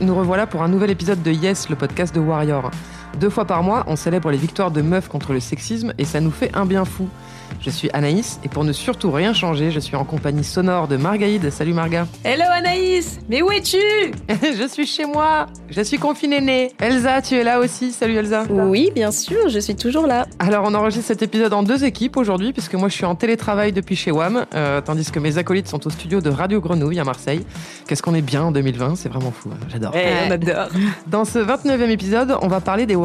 Nous revoilà pour un nouvel épisode de Yes, le podcast de Warrior. Deux fois par mois, on célèbre les victoires de meufs contre le sexisme et ça nous fait un bien fou. Je suis Anaïs et pour ne surtout rien changer, je suis en compagnie sonore de Margaïde. Salut Marga. Hello Anaïs Mais où es-tu je suis chez moi. Je suis confinée née. Elsa, tu es là aussi. Salut Elsa. Oui, bien sûr, je suis toujours là. Alors on enregistre cet épisode en deux équipes aujourd'hui puisque moi je suis en télétravail depuis chez WAM euh, tandis que mes acolytes sont au studio de Radio Grenouille à Marseille. Qu'est-ce qu'on est bien en 2020, c'est vraiment fou. hein. J'adore. Eh, on adore. Dans ce 29e épisode, on va parler des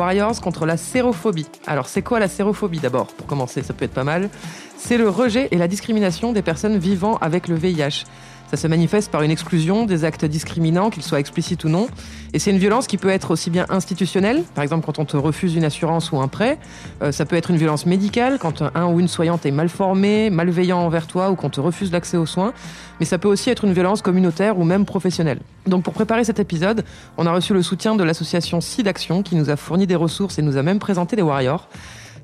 Contre la sérophobie. Alors, c'est quoi la sérophobie d'abord Pour commencer, ça peut être pas mal. C'est le rejet et la discrimination des personnes vivant avec le VIH. Ça se manifeste par une exclusion, des actes discriminants, qu'ils soient explicites ou non. Et c'est une violence qui peut être aussi bien institutionnelle, par exemple quand on te refuse une assurance ou un prêt. Euh, ça peut être une violence médicale, quand un ou une soignante est mal formé, malveillant envers toi ou qu'on te refuse l'accès aux soins. Mais ça peut aussi être une violence communautaire ou même professionnelle. Donc pour préparer cet épisode, on a reçu le soutien de l'association SIDAction qui nous a fourni des ressources et nous a même présenté des Warriors.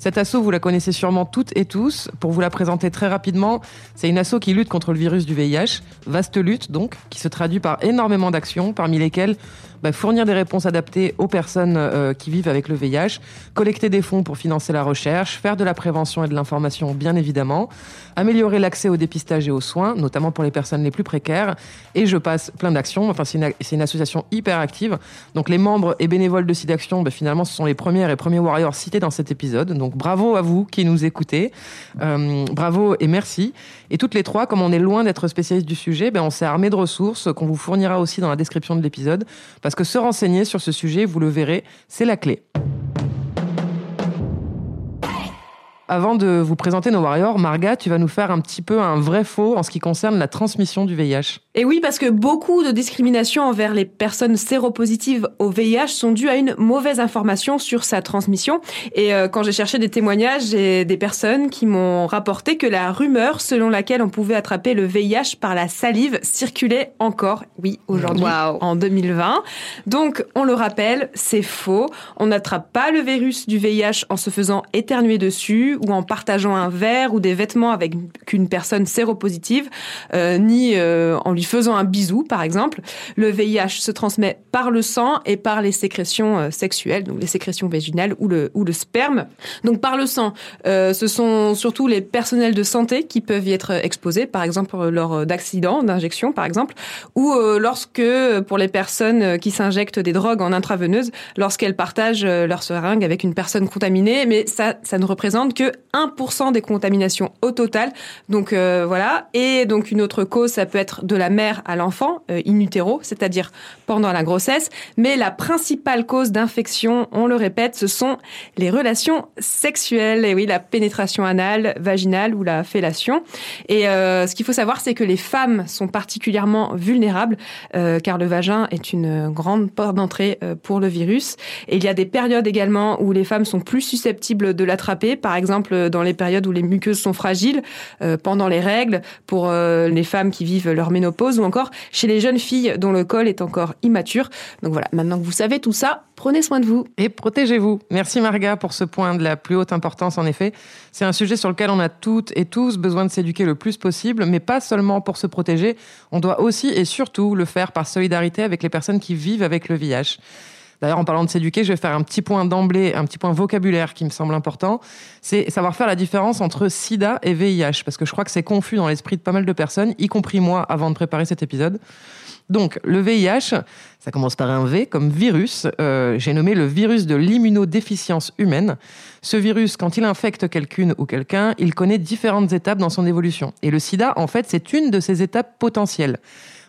Cette asso, vous la connaissez sûrement toutes et tous. Pour vous la présenter très rapidement, c'est une asso qui lutte contre le virus du VIH. Vaste lutte, donc, qui se traduit par énormément d'actions, parmi lesquelles bah, fournir des réponses adaptées aux personnes euh, qui vivent avec le VIH, collecter des fonds pour financer la recherche, faire de la prévention et de l'information, bien évidemment, améliorer l'accès au dépistage et aux soins, notamment pour les personnes les plus précaires. Et je passe plein d'actions. Enfin, c'est une, association hyper active. Donc, les membres et bénévoles de SIDAction, bah, finalement, ce sont les premières et premiers warriors cités dans cet épisode. Donc, bravo à vous qui nous écoutez. Euh, bravo et merci. Et toutes les trois, comme on est loin d'être spécialistes du sujet, ben on s'est armé de ressources qu'on vous fournira aussi dans la description de l'épisode. Que se renseigner sur ce sujet, vous le verrez, c'est la clé. Avant de vous présenter nos warriors, Marga, tu vas nous faire un petit peu un vrai faux en ce qui concerne la transmission du VIH. Et oui, parce que beaucoup de discriminations envers les personnes séropositives au VIH sont dues à une mauvaise information sur sa transmission. Et euh, quand j'ai cherché des témoignages, j'ai des personnes qui m'ont rapporté que la rumeur selon laquelle on pouvait attraper le VIH par la salive circulait encore, oui, aujourd'hui, Wow. en 2020. Donc, on le rappelle, c'est faux. On n'attrape pas le virus du VIH en se faisant éternuer dessus ou en partageant un verre ou des vêtements avec une personne séropositive, euh, ni euh, en lui faisant un bisou, par exemple. Le VIH se transmet par le sang et par les sécrétions euh, sexuelles, donc les sécrétions vaginales ou le, ou le sperme. Donc par le sang, euh, ce sont surtout les personnels de santé qui peuvent y être exposés, par exemple lors d'accidents, d'injections, par exemple, ou euh, lorsque, euh, pour les personnes euh, qui s'injectent des drogues en intraveineuse, lorsqu'elles partagent euh, leur seringue avec une personne contaminée, mais ça, ça ne représente que 1% des contaminations au total. Donc euh, voilà. Et donc une autre cause, ça peut être de la mère à l'enfant, euh, in utero, c'est-à-dire pendant la grossesse. Mais la principale cause d'infection, on le répète, ce sont les relations sexuelles. Et oui, la pénétration anale, vaginale ou la fellation. Et euh, ce qu'il faut savoir, c'est que les femmes sont particulièrement vulnérables, euh, car le vagin est une grande porte d'entrée pour le virus. Et il y a des périodes également où les femmes sont plus susceptibles de l'attraper. Par exemple, exemple dans les périodes où les muqueuses sont fragiles, pendant les règles, pour les femmes qui vivent leur ménopause, ou encore chez les jeunes filles dont le col est encore immature. Donc voilà, maintenant que vous savez tout ça, prenez soin de vous. Et protégez-vous. Merci Marga pour ce point de la plus haute importance en effet. C'est un sujet sur lequel on a toutes et tous besoin de s'éduquer le plus possible, mais pas seulement pour se protéger, on doit aussi et surtout le faire par solidarité avec les personnes qui vivent avec le VIH. D'ailleurs, en parlant de s'éduquer, je vais faire un petit point d'emblée, un petit point vocabulaire qui me semble important. C'est savoir faire la différence entre sida et VIH, parce que je crois que c'est confus dans l'esprit de pas mal de personnes, y compris moi, avant de préparer cet épisode. Donc, le VIH, ça commence par un V comme virus. Euh, j'ai nommé le virus de l'immunodéficience humaine. Ce virus, quand il infecte quelqu'une ou quelqu'un, il connaît différentes étapes dans son évolution. Et le sida, en fait, c'est une de ces étapes potentielles.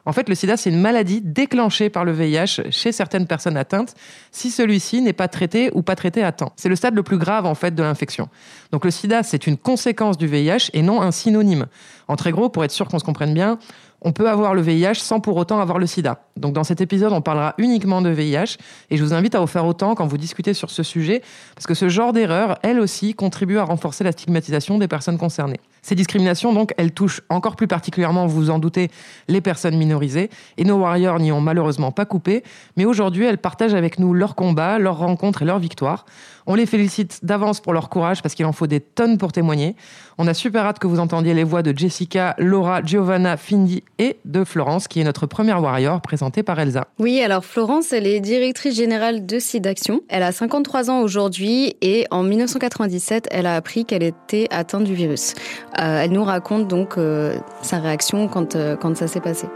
En fait, le sida, c'est une maladie déclenchée par le VIH chez certaines personnes atteintes si celui-ci n'est pas traité ou pas traité à temps. C'est le stade le plus grave, en fait, de l'infection. Donc le sida, c'est une conséquence du VIH et non un synonyme. En très gros, pour être sûr qu'on se comprenne bien, on peut avoir le VIH sans pour autant avoir le sida. Donc dans cet épisode, on parlera uniquement de VIH et je vous invite à vous faire autant quand vous discutez sur ce sujet parce que ce genre d'erreur, elle aussi, contribue à renforcer la stigmatisation des personnes concernées. Ces discriminations, donc, elles touchent encore plus particulièrement, vous vous en doutez, les personnes minorisées et nos warriors n'y ont malheureusement pas coupé, mais aujourd'hui, elles partagent avec nous leurs combats, leurs rencontres et leurs victoires. On les félicite d'avance pour leur courage parce qu'il en faut des tonnes pour témoigner. On a super hâte que vous entendiez les voix de Jessica, Laura, Giovanna, Findy et de Florence, qui est notre première warrior présentée par Elsa. Oui, alors Florence, elle est directrice générale de SIDAction. Elle a 53 ans aujourd'hui et en 1997, elle a appris qu'elle était atteinte du virus. Euh, elle nous raconte donc euh, sa réaction quand, euh, quand ça s'est passé.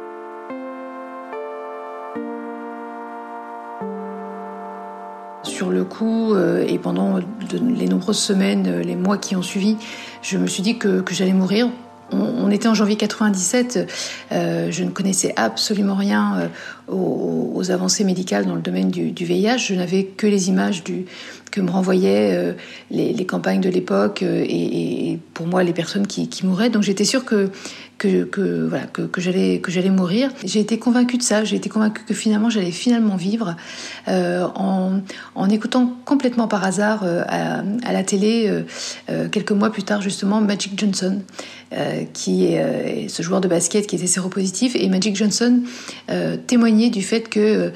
Sur le coup et pendant les nombreuses semaines, les mois qui ont suivi, je me suis dit que, j'allais mourir on, était en janvier 97, euh, je ne connaissais absolument rien euh, aux, avancées médicales dans le domaine du, VIH. Je n'avais que les images que me renvoyaient euh, les, campagnes de l'époque et, pour moi les personnes qui, qui mouraient. Donc j'étais sûre que que, voilà que, que j'allais que j'allais mourir. J'ai été convaincue de ça. J'ai été convaincue que finalement j'allais finalement vivre euh, en, en, écoutant complètement par hasard euh, à, la télé euh, quelques mois plus tard justement Magic Johnson. Qui est ce joueur de basket qui était séropositif et Magic Johnson témoignait du fait que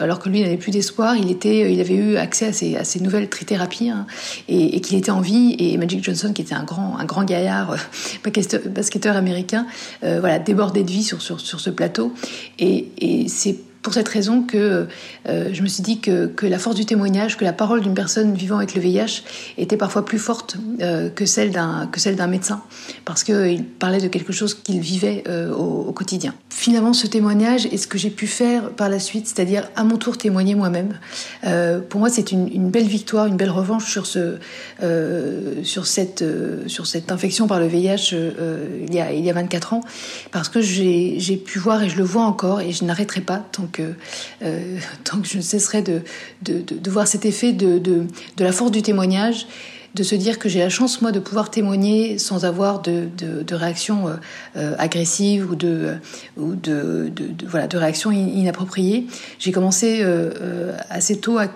alors que lui n'avait plus d'espoir il il avait eu accès à ces, nouvelles trithérapies hein, et, qu'il était en vie et Magic Johnson qui était un grand un grand gaillard basketteur américain, euh, voilà, débordé de vie sur, sur, sur ce plateau. Et, et c'est pour cette raison que euh, je me suis dit que, la force du témoignage, que la parole d'une personne vivant avec le VIH était parfois plus forte euh, que celle d'un médecin, parce qu'il parlait de quelque chose qu'il vivait euh, au, quotidien. Finalement, ce témoignage est ce que j'ai pu faire par la suite, c'est-à-dire à mon tour témoigner moi-même. Euh, pour moi, c'est une, une, belle victoire, une belle revanche sur ce sur cette sur cette infection par le VIH il y a il y a 24 ans, parce que j'ai pu voir et je le vois encore et je n'arrêterai pas tant euh, que je ne cesserai de, voir cet effet de, la force du témoignage de se dire que j'ai la chance moi de pouvoir témoigner sans avoir de, de, de réaction euh, euh agressive ou de ou de, voilà de réaction inappropriée. J'ai commencé euh, euh, assez tôt à,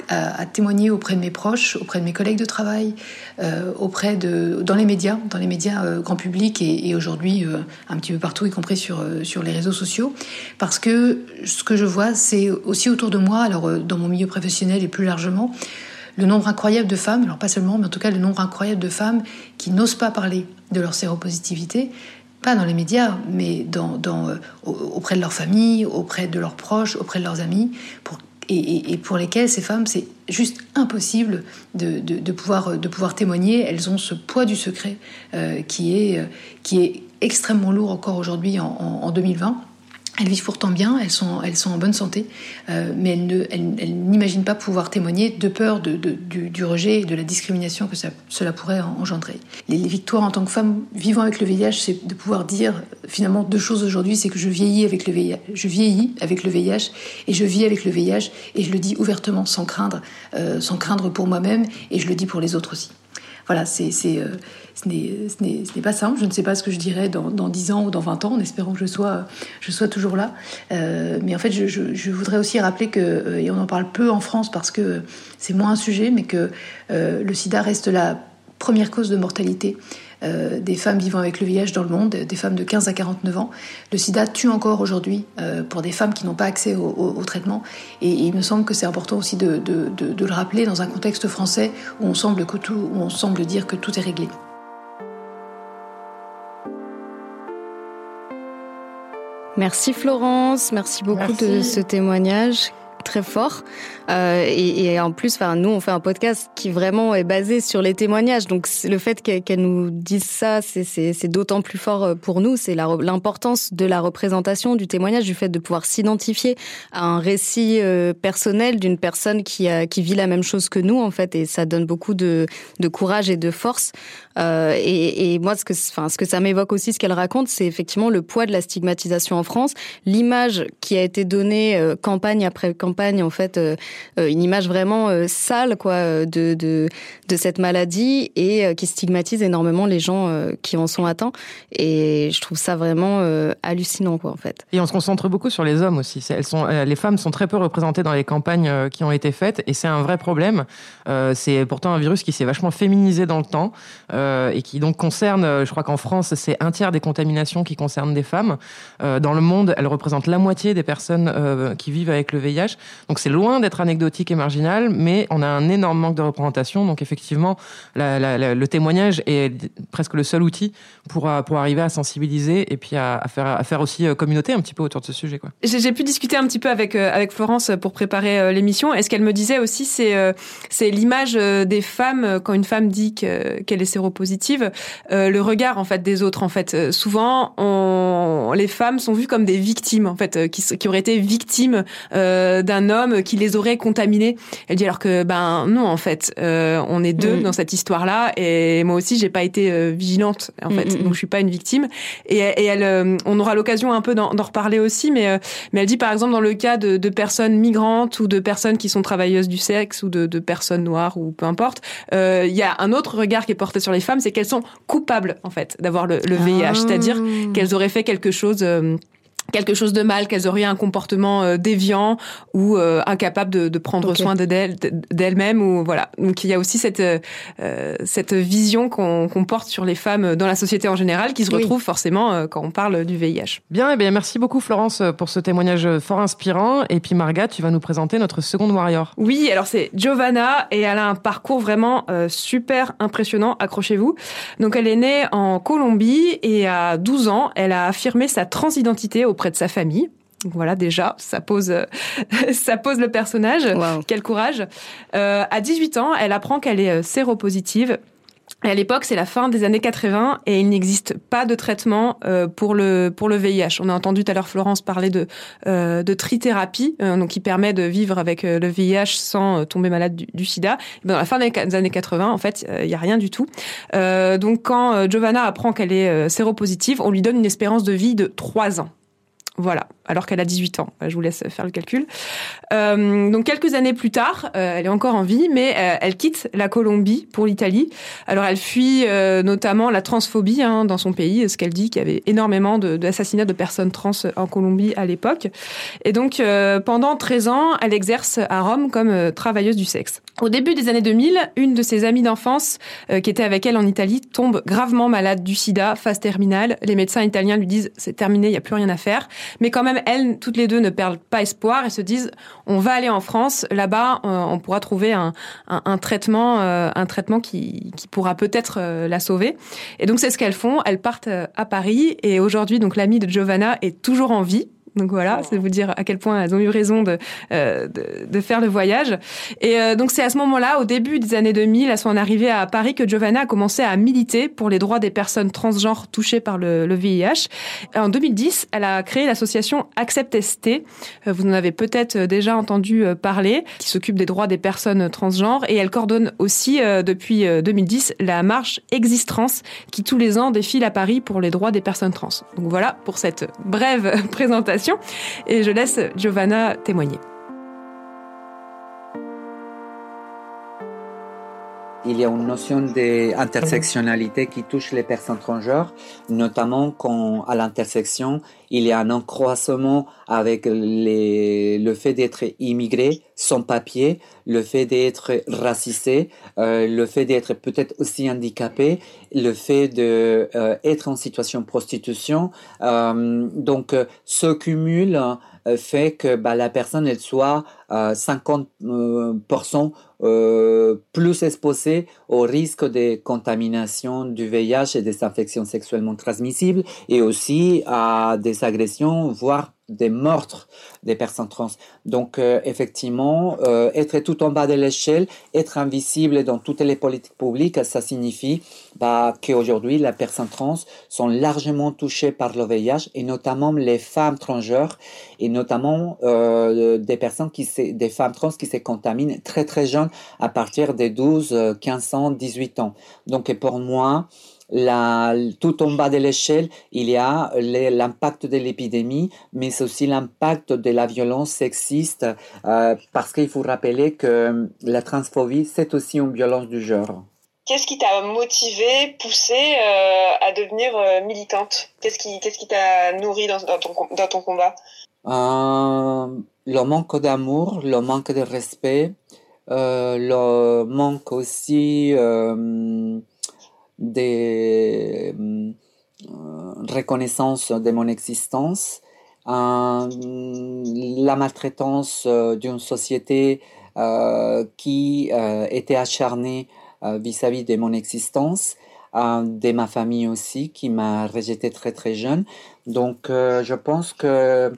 témoigner auprès de mes proches, auprès de mes collègues de travail, euh, auprès de dans les médias, dans les médias euh, grand public et, et aujourd'hui un petit peu partout, y compris sur sur les réseaux sociaux, parce que ce que je vois, c'est aussi autour de moi, alors dans mon milieu professionnel et plus largement le nombre incroyable de femmes, alors pas seulement, mais en tout cas le nombre incroyable de femmes qui n'osent pas parler de leur séropositivité, pas dans les médias, mais euh, auprès de leur famille, auprès de leurs proches, auprès de leurs amis, et, pour lesquelles ces femmes, c'est juste impossible de, de, pouvoir, témoigner. Elles ont ce poids du secret euh, qui, est, euh, extrêmement lourd encore aujourd'hui en 2020. Elles vivent pourtant bien, elles sont, elles sont en bonne santé, euh, mais elles, ne, elles, n'imaginent pas pouvoir témoigner de peur de, de, du, rejet et de la discrimination que ça, cela pourrait engendrer. Les, les, victoires en tant que femme vivant avec le VIH, c'est de pouvoir dire finalement deux choses aujourd'hui, c'est que je vieillis avec le VIH, je vieillis avec le VIH et je vis avec le VIH et je le dis ouvertement sans craindre, euh, sans craindre pour moi-même et je le dis pour les autres aussi. Voilà, c'est, c'est, euh, ce n'est pas simple. Je ne sais pas ce que je dirais dans, dans 10 ans ou dans 20 ans, en espérant que je sois, je sois toujours là. Euh, mais en fait, je, voudrais aussi rappeler que, euh, et on en parle peu en France parce que c'est moins un sujet, mais que le sida reste la première cause de mortalité euh, des femmes vivant avec le VIH dans le monde, des femmes de 15 à 49 ans. Le sida tue encore aujourd'hui euh, pour des femmes qui n'ont pas accès au, traitement. Et, il me semble que c'est important aussi de, le rappeler dans un contexte français où on semble, où on semble dire que tout est réglé. Merci Florence, merci beaucoup de ce témoignage très fort. Euh, et, en plus, enfin, nous, on fait un podcast qui vraiment est basé sur les témoignages. Donc, le fait qu'elle nous dise ça, c'est d'autant plus fort euh, pour nous. C'est l'importance de la représentation, du témoignage, du fait de pouvoir s'identifier à un récit euh, personnel d'une personne qui, a, qui vit la même chose que nous, en fait. Et ça donne beaucoup de, de courage et de force. Et, et, moi, ce que, enfin, ce que ça m'évoque aussi, ce qu'elle raconte, c'est effectivement le poids de la stigmatisation en France, l'image qui a été donnée campagne après campagne, en fait, euh, euh, une image vraiment euh, sale quoi de, de, de cette maladie et qui stigmatise énormément les gens qui en sont atteints. Et je trouve ça vraiment hallucinant quoi en fait. Et on se concentre beaucoup sur les hommes aussi. Elles sont, les femmes sont très peu représentées dans les campagnes qui ont été faites et c'est un vrai problème. c'est pourtant un virus qui s'est vachement féminisé dans le temps et qui donc concerne, je crois qu'en France, c'est un tiers des contaminations qui concernent des femmes. dans le monde, elles représentent la moitié des personnes qui vivent avec le VIH. Donc c'est loin d'être anecdotique et marginal, mais on a un énorme manque de représentation. Donc effectivement, le témoignage est presque le seul outil pour, euh, pour arriver à sensibiliser et puis à, faire, à faire aussi euh, communauté un petit peu autour de ce sujet. J'ai pu discuter un petit peu avec, euh, avec Florence pour préparer l'émission. Et ce qu'elle me disait aussi, c'est l'image des femmes, quand une femme dit qu'elle est séropositive, le regard en fait des autres. En fait, souvent, les femmes sont vues comme des victimes, en fait, qui auraient été victimes d'un homme qui les aurait contaminée. Elle dit alors que ben non en fait, euh, on est deux mm. dans cette histoire-là et moi aussi j'ai pas été euh, vigilante en fait, mm, mm, donc je suis pas une victime. Et, et elle, euh, on aura l'occasion un peu d'en reparler aussi, mais mais elle dit par exemple dans le cas de, de, personnes migrantes ou de personnes qui sont travailleuses du sexe ou de, de personnes noires ou peu importe, il y a un autre regard qui est porté sur les femmes, c'est qu'elles sont coupables en fait d'avoir le, le VIH, ah. c'est-à-dire qu'elles auraient fait quelque chose quelque chose de mal, qu'elles auraient un comportement euh, déviant ou euh, incapable de, de prendre soin d'elles-mêmes ou voilà. Donc il y a aussi cette euh, cette vision qu'on porte sur les femmes dans la société en général qui se retrouve forcément quand on parle du VIH. Bien, et eh bien merci beaucoup Florence pour ce témoignage fort inspirant et puis Marga, tu vas nous présenter notre seconde warrior. Oui, alors c'est Giovanna et elle a un parcours vraiment super impressionnant, accrochez-vous. Donc elle est née en Colombie et à 12 ans, elle a affirmé sa transidentité au auprès de sa famille. voilà, déjà, ça pose, ça pose le personnage. Quel courage. Euh, à 18 ans, elle apprend qu'elle est euh, séropositive. à l'époque, c'est la fin des années 80 et il n'existe pas de traitement euh, pour le pour le VIH. On a entendu tout à l'heure Florence parler de de trithérapie, donc qui permet de vivre avec le VIH sans tomber malade du, SIDA. Ben, dans la fin des années 80, en fait, il y a rien du tout. donc quand Giovanna apprend qu'elle est séropositive, on lui donne une espérance de vie de 3 ans. Voilà, alors qu'elle a 18 ans. Je vous laisse faire le calcul. Euh, donc quelques années plus tard, euh, elle est encore en vie, mais euh, elle quitte la Colombie pour l'Italie. Alors elle fuit notamment la transphobie hein, dans son pays, ce qu'elle dit qu'il y avait énormément d'assassinats de, de, personnes trans en Colombie à l'époque. Et donc pendant 13 ans, elle exerce à Rome comme travailleuse du sexe. Au début des années 2000, une de ses amies d'enfance qui était avec elle en Italie tombe gravement malade du sida, phase terminale. Les médecins italiens lui disent c'est terminé, il n'y a plus rien à faire. Mais quand même, elles, toutes les deux, ne perdent pas espoir et se disent on va aller en France. Là-bas, euh, on pourra trouver un, traitement, un traitement euh, qui, pourra peut-être euh, la sauver. Et donc, c'est ce qu'elles font. Elles partent à Paris et aujourd'hui, donc l'amie de Giovanna est toujours en vie. Donc voilà, c'est vous dire à quel point elles ont eu raison de, euh, de, de, faire le voyage. Et euh, donc c'est à ce moment-là, au début des années 2000, à son arrivée à Paris, que Giovanna a commencé à militer pour les droits des personnes transgenres touchées par le, le VIH. En 2010, elle a créé l'association Accept ST. Euh, vous en avez peut-être déjà entendu parler, qui s'occupe des droits des personnes transgenres. Et elle coordonne aussi depuis 2010 la marche Existrans, qui tous les ans défile à Paris pour les droits des personnes trans. Donc voilà pour cette brève présentation et je laisse Giovanna témoigner. Il y a une notion d'intersectionnalité qui touche les personnes transgenres, notamment quand à l'intersection, il y a un accroissement avec le fait d'être immigré, sans papier, le fait d'être racisé, euh, le fait d'être peut-être aussi handicapé, le fait d'être euh, en situation de prostitution. Euh, donc, ce cumul fait que bah, la personne elle soit 50% euh, plus exposés au risque de contamination du VIH et des infections sexuellement transmissibles et aussi à des agressions, voire des meurtres des personnes trans. Donc euh, effectivement, euh, être tout en bas de l'échelle, être invisible dans toutes les politiques publiques, ça signifie bah, qu'aujourd'hui, les personnes trans sont largement touchées par le VIH et notamment les femmes transgenres et notamment euh, des personnes qui des femmes trans qui se contaminent très très jeunes à partir des 12, 15 ans, 18 ans. Donc pour moi, la, tout en bas de l'échelle, il y a l'impact de l'épidémie, mais aussi l'impact de la violence sexiste, euh, parce qu'il faut rappeler que la transphobie, c'est aussi une violence du genre. Qu'est-ce qui t'a motivé, poussé euh, à devenir euh, militante? Qu'est-ce qui qu'est-ce qui t'a nourri dans, dans, ton, dans ton combat? Le manque d'amour, le manque de respect, le manque aussi des euh, reconnaissances de mon existence, la maltraitance euh, d'une société euh, qui était acharnée vis-à-vis de mon existence, de ma famille aussi qui m'a rejeté très très jeune. Donc je pense que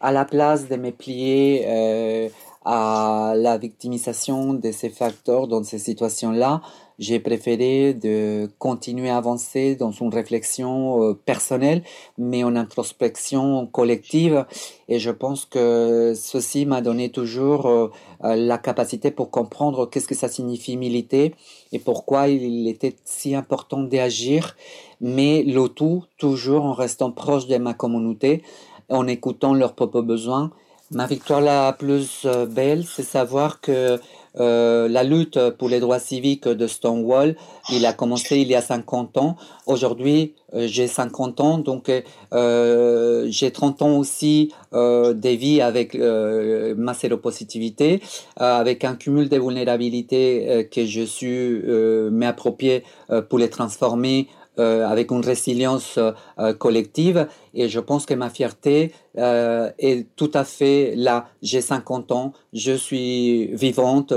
à la place de me plier à la victimisation de ces facteurs dans ces situations-là, j'ai préféré de continuer à avancer dans une réflexion euh, personnelle, mais en introspection collective. Et je pense que ceci m'a donné toujours euh, euh, la capacité pour comprendre qu'est-ce que ça signifie militer et pourquoi il était si important d'agir, mais le tout toujours en restant proche de ma communauté, en écoutant leurs propres besoins. Ma victoire la plus belle, c'est savoir que euh, la lutte pour les droits civiques de Stonewall, il a commencé il y a 50 ans. Aujourd'hui, euh, j'ai 50 ans, donc euh, j'ai 30 ans aussi euh, de vie avec ma séropositivité, avec un cumul de vulnérabilités que je suis m'approprier pour les transformer avec une résilience euh, collective. Et je pense que ma fierté euh, est tout à fait là. J'ai 50 ans, je suis vivante,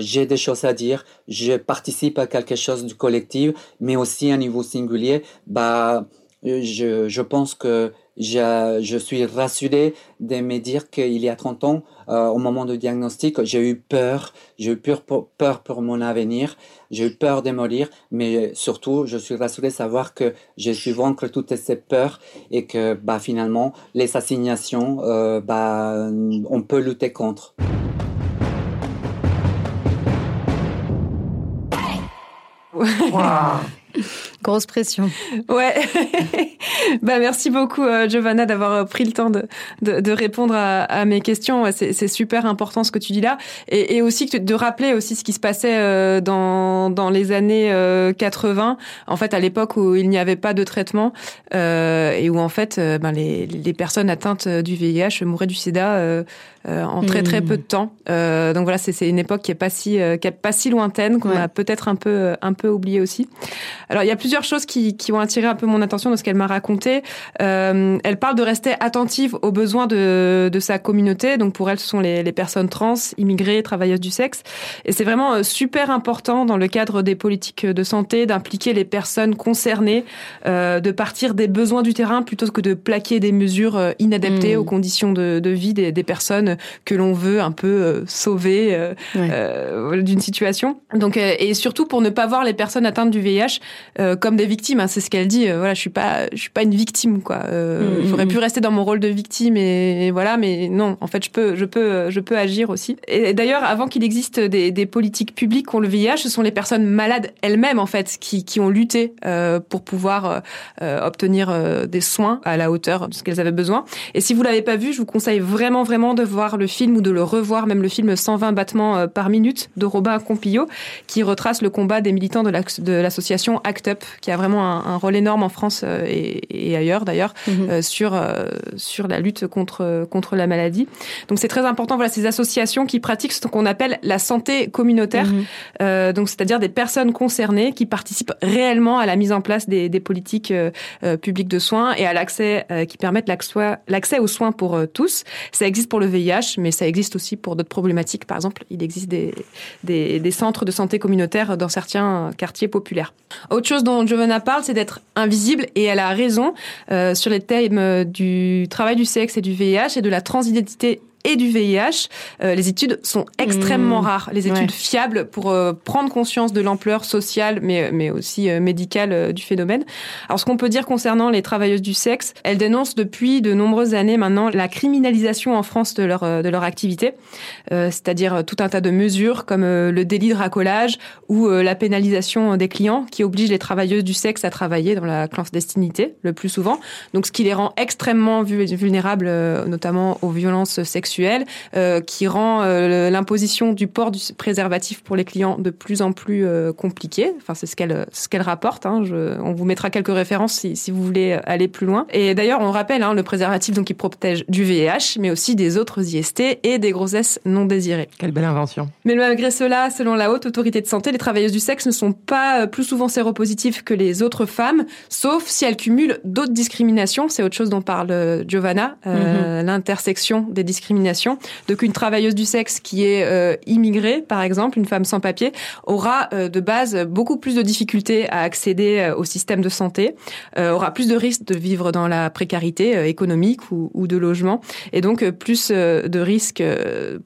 j'ai des choses à dire, je participe à quelque chose du collectif, mais aussi à un niveau singulier. Bah, je, je pense que je, suis rassuré de me dire qu'il y a 30 ans, euh, au moment du diagnostic, j'ai eu peur, j'ai eu peur pour, mon avenir, j'ai eu peur de mourir, mais surtout, je suis rassuré de savoir que je suis vaincre toutes ces peurs et que bah, finalement, les assignations, euh, bah, on peut lutter contre. Wow. Grosse pression. Ouais. bah merci beaucoup euh, Giovanna d'avoir euh, pris le temps de, de, de répondre à, à, mes questions. C'est super important ce que tu dis là, et, et, aussi de rappeler aussi ce qui se passait euh, dans dans les années 80. En fait, à l'époque où il n'y avait pas de traitement et où en fait ben, les, les personnes atteintes du VIH mouraient du SIDA en très très peu de temps. donc voilà, c'est une époque qui est pas si qui est pas si lointaine qu'on a peut-être un peu un peu oublié aussi. Alors il y a plusieurs choses qui, qui ont attiré un peu mon attention dans ce qu'elle m'a raconté. Euh, elle parle de rester attentive aux besoins de, de sa communauté. Donc pour elle, ce sont les, les personnes trans, immigrées, travailleuses du sexe. Et c'est vraiment euh, super important dans le cadre des politiques de santé d'impliquer les personnes concernées, euh, de partir des besoins du terrain plutôt que de plaquer des mesures inadaptées mmh. aux conditions de, de vie des, des, personnes que l'on veut un peu euh, sauver ouais. d'une situation. Donc et surtout pour ne pas voir les personnes atteintes du VIH comme des victimes. Hein, c'est ce qu'elle dit. Euh, voilà, je suis pas, je suis pas une victime, quoi. Euh, mm, J'aurais pu rester dans mon rôle de victime et, voilà, mais non. En fait, je peux, je peux, je peux agir aussi. Et d'ailleurs, avant qu'il existe des, des, politiques publiques contre le VIH, ce sont les personnes malades elles-mêmes, en fait, qui, qui ont lutté euh, pour pouvoir euh, obtenir des soins à la hauteur de ce qu'elles avaient besoin. Et si vous l'avez pas vu, je vous conseille vraiment, vraiment de voir le film ou de le revoir, même le film 120 battements par minute de Robin Compillo, qui retrace le combat des militants de l'association ACT UP, qui a vraiment un, rôle énorme en France euh, et, ailleurs d'ailleurs mhm. euh, sur euh, sur la lutte contre contre la maladie. Donc c'est très important. Voilà, ces associations qui pratiquent ce qu'on appelle la santé communautaire. Mhm. donc c'est-à-dire des personnes concernées qui participent réellement à la mise en place des, des politiques publiques de soins et à l'accès qui permettent l'accès aux soins pour tous. Ça existe pour le VIH, mais ça existe aussi pour d'autres problématiques. Par exemple, il existe des, des, des centres de santé communautaire dans certains quartiers populaires. Autre chose dont Giovanna parle, c'est d'être invisible, et elle a raison euh, sur les thèmes du travail du sexe et du VIH et de la transidentité et du VIH. Euh, les études sont extrêmement mmh. rares, les études fiables pour euh, prendre conscience de l'ampleur sociale, mais, mais aussi euh, médicale du phénomène. Alors, ce qu'on peut dire concernant les travailleuses du sexe, elles dénoncent depuis de nombreuses années maintenant la criminalisation en France de leur, de leur activité, c'est-à-dire tout un tas de mesures comme le délit de racolage ou la pénalisation des clients qui obligent les travailleuses du sexe à travailler dans la clandestinité le plus souvent. Donc, ce qui les rend extrêmement vulnérables, notamment aux violences sexuelles euh, qui rend euh, l'imposition du port du préservatif pour les clients de plus en plus euh, compliqué. Enfin, c'est ce qu'elle ce qu'elle rapporte. Hein. Je, on vous mettra quelques références si, si vous voulez aller plus loin. Et d'ailleurs, on rappelle hein, le préservatif donc qui protège du VIH, mais aussi des autres IST et des grossesses non désirées. Quelle belle invention. Mais malgré cela, selon la haute autorité de santé, les travailleuses du sexe ne sont pas plus souvent séropositives que les autres femmes, sauf si elles cumulent d'autres discriminations. C'est autre chose dont parle Giovanna, euh, mm-hmm. l'intersection des discriminations donc une travailleuse du sexe qui est euh, immigrée, par exemple, une femme sans papier, aura euh, de base beaucoup plus de difficultés à accéder euh, au système de santé, aura plus de risques de vivre dans la précarité économique ou, de logement, et donc plus de risques,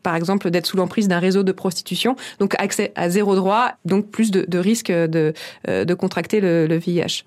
par exemple, d'être sous l'emprise d'un réseau de prostitution, donc accès à zéro droit, donc plus de, risques de, contracter le VIH.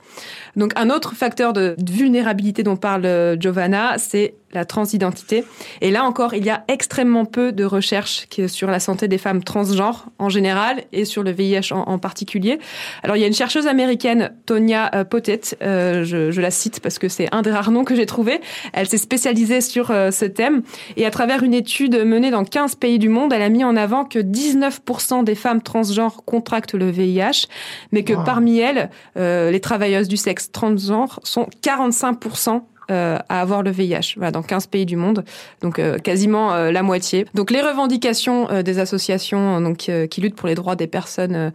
Donc un autre facteur de vulnérabilité dont parle Giovanna, c'est la transidentité. Et là encore, il y a extrêmement peu de recherches sur la santé des femmes transgenres en général et sur le VIH en, particulier. Alors il y a une chercheuse américaine, Tonya euh, Potet, euh, je, la cite parce que c'est un des rares noms que j'ai trouvé. Elle s'est spécialisée sur euh, ce thème et à travers une étude menée dans 15 pays du monde, elle a mis en avant que 19% des femmes transgenres contractent le VIH, mais que parmi elles, les travailleuses du sexe transgenres sont 45% euh, à avoir le VIH, dans 15 pays du monde, donc euh, quasiment euh, la moitié. Donc les revendications des associations donc qui luttent pour les droits des personnes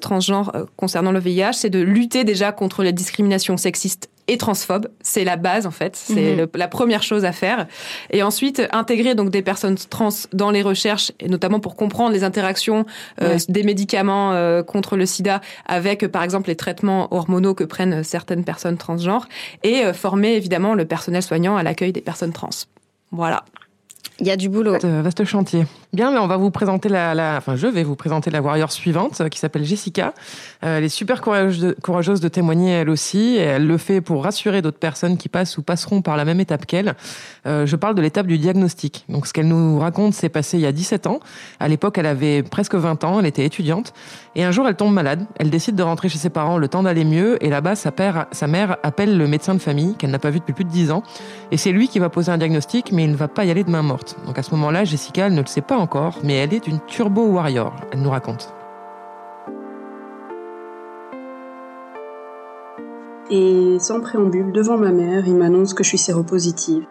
transgenres concernant le VIH, c'est de lutter déjà contre les discriminations sexistes et transphobe. C'est la base en fait, c'est mhm. la première chose à faire. Et ensuite intégrer donc des personnes trans dans les recherches et notamment pour comprendre les interactions euh, des médicaments euh, contre le SIDA avec par exemple les traitements hormonaux que prennent certaines personnes transgenres et euh, former évidemment le personnel soignant à l'accueil des personnes trans. Voilà. Il y a du boulot. Vaste chantier. Bien, mais on va vous présenter la, la, enfin, je vais vous présenter la warrior suivante, qui s'appelle Jessica. Euh, elle est super courageuse de, témoigner elle aussi, et elle le fait pour rassurer d'autres personnes qui passent ou passeront par la même étape qu'elle. Euh, je parle de l'étape du diagnostic. Donc, ce qu'elle nous raconte, c'est passé il y a 17 ans. À l'époque, elle avait presque 20 ans, elle était étudiante, et un jour, elle tombe malade. Elle décide de rentrer chez ses parents le temps d'aller mieux, et là-bas, sa, sa mère appelle le médecin de famille qu'elle n'a pas vu depuis plus de 10 ans, et c'est lui qui va poser un diagnostic, mais il ne va pas y aller de main morte. Donc, à ce moment-là, Jessica, elle ne le sait pas encore, mais elle est une turbo warrior. Elle nous raconte. Et sans préambule, devant ma mère, il m'annonce que je suis séropositive.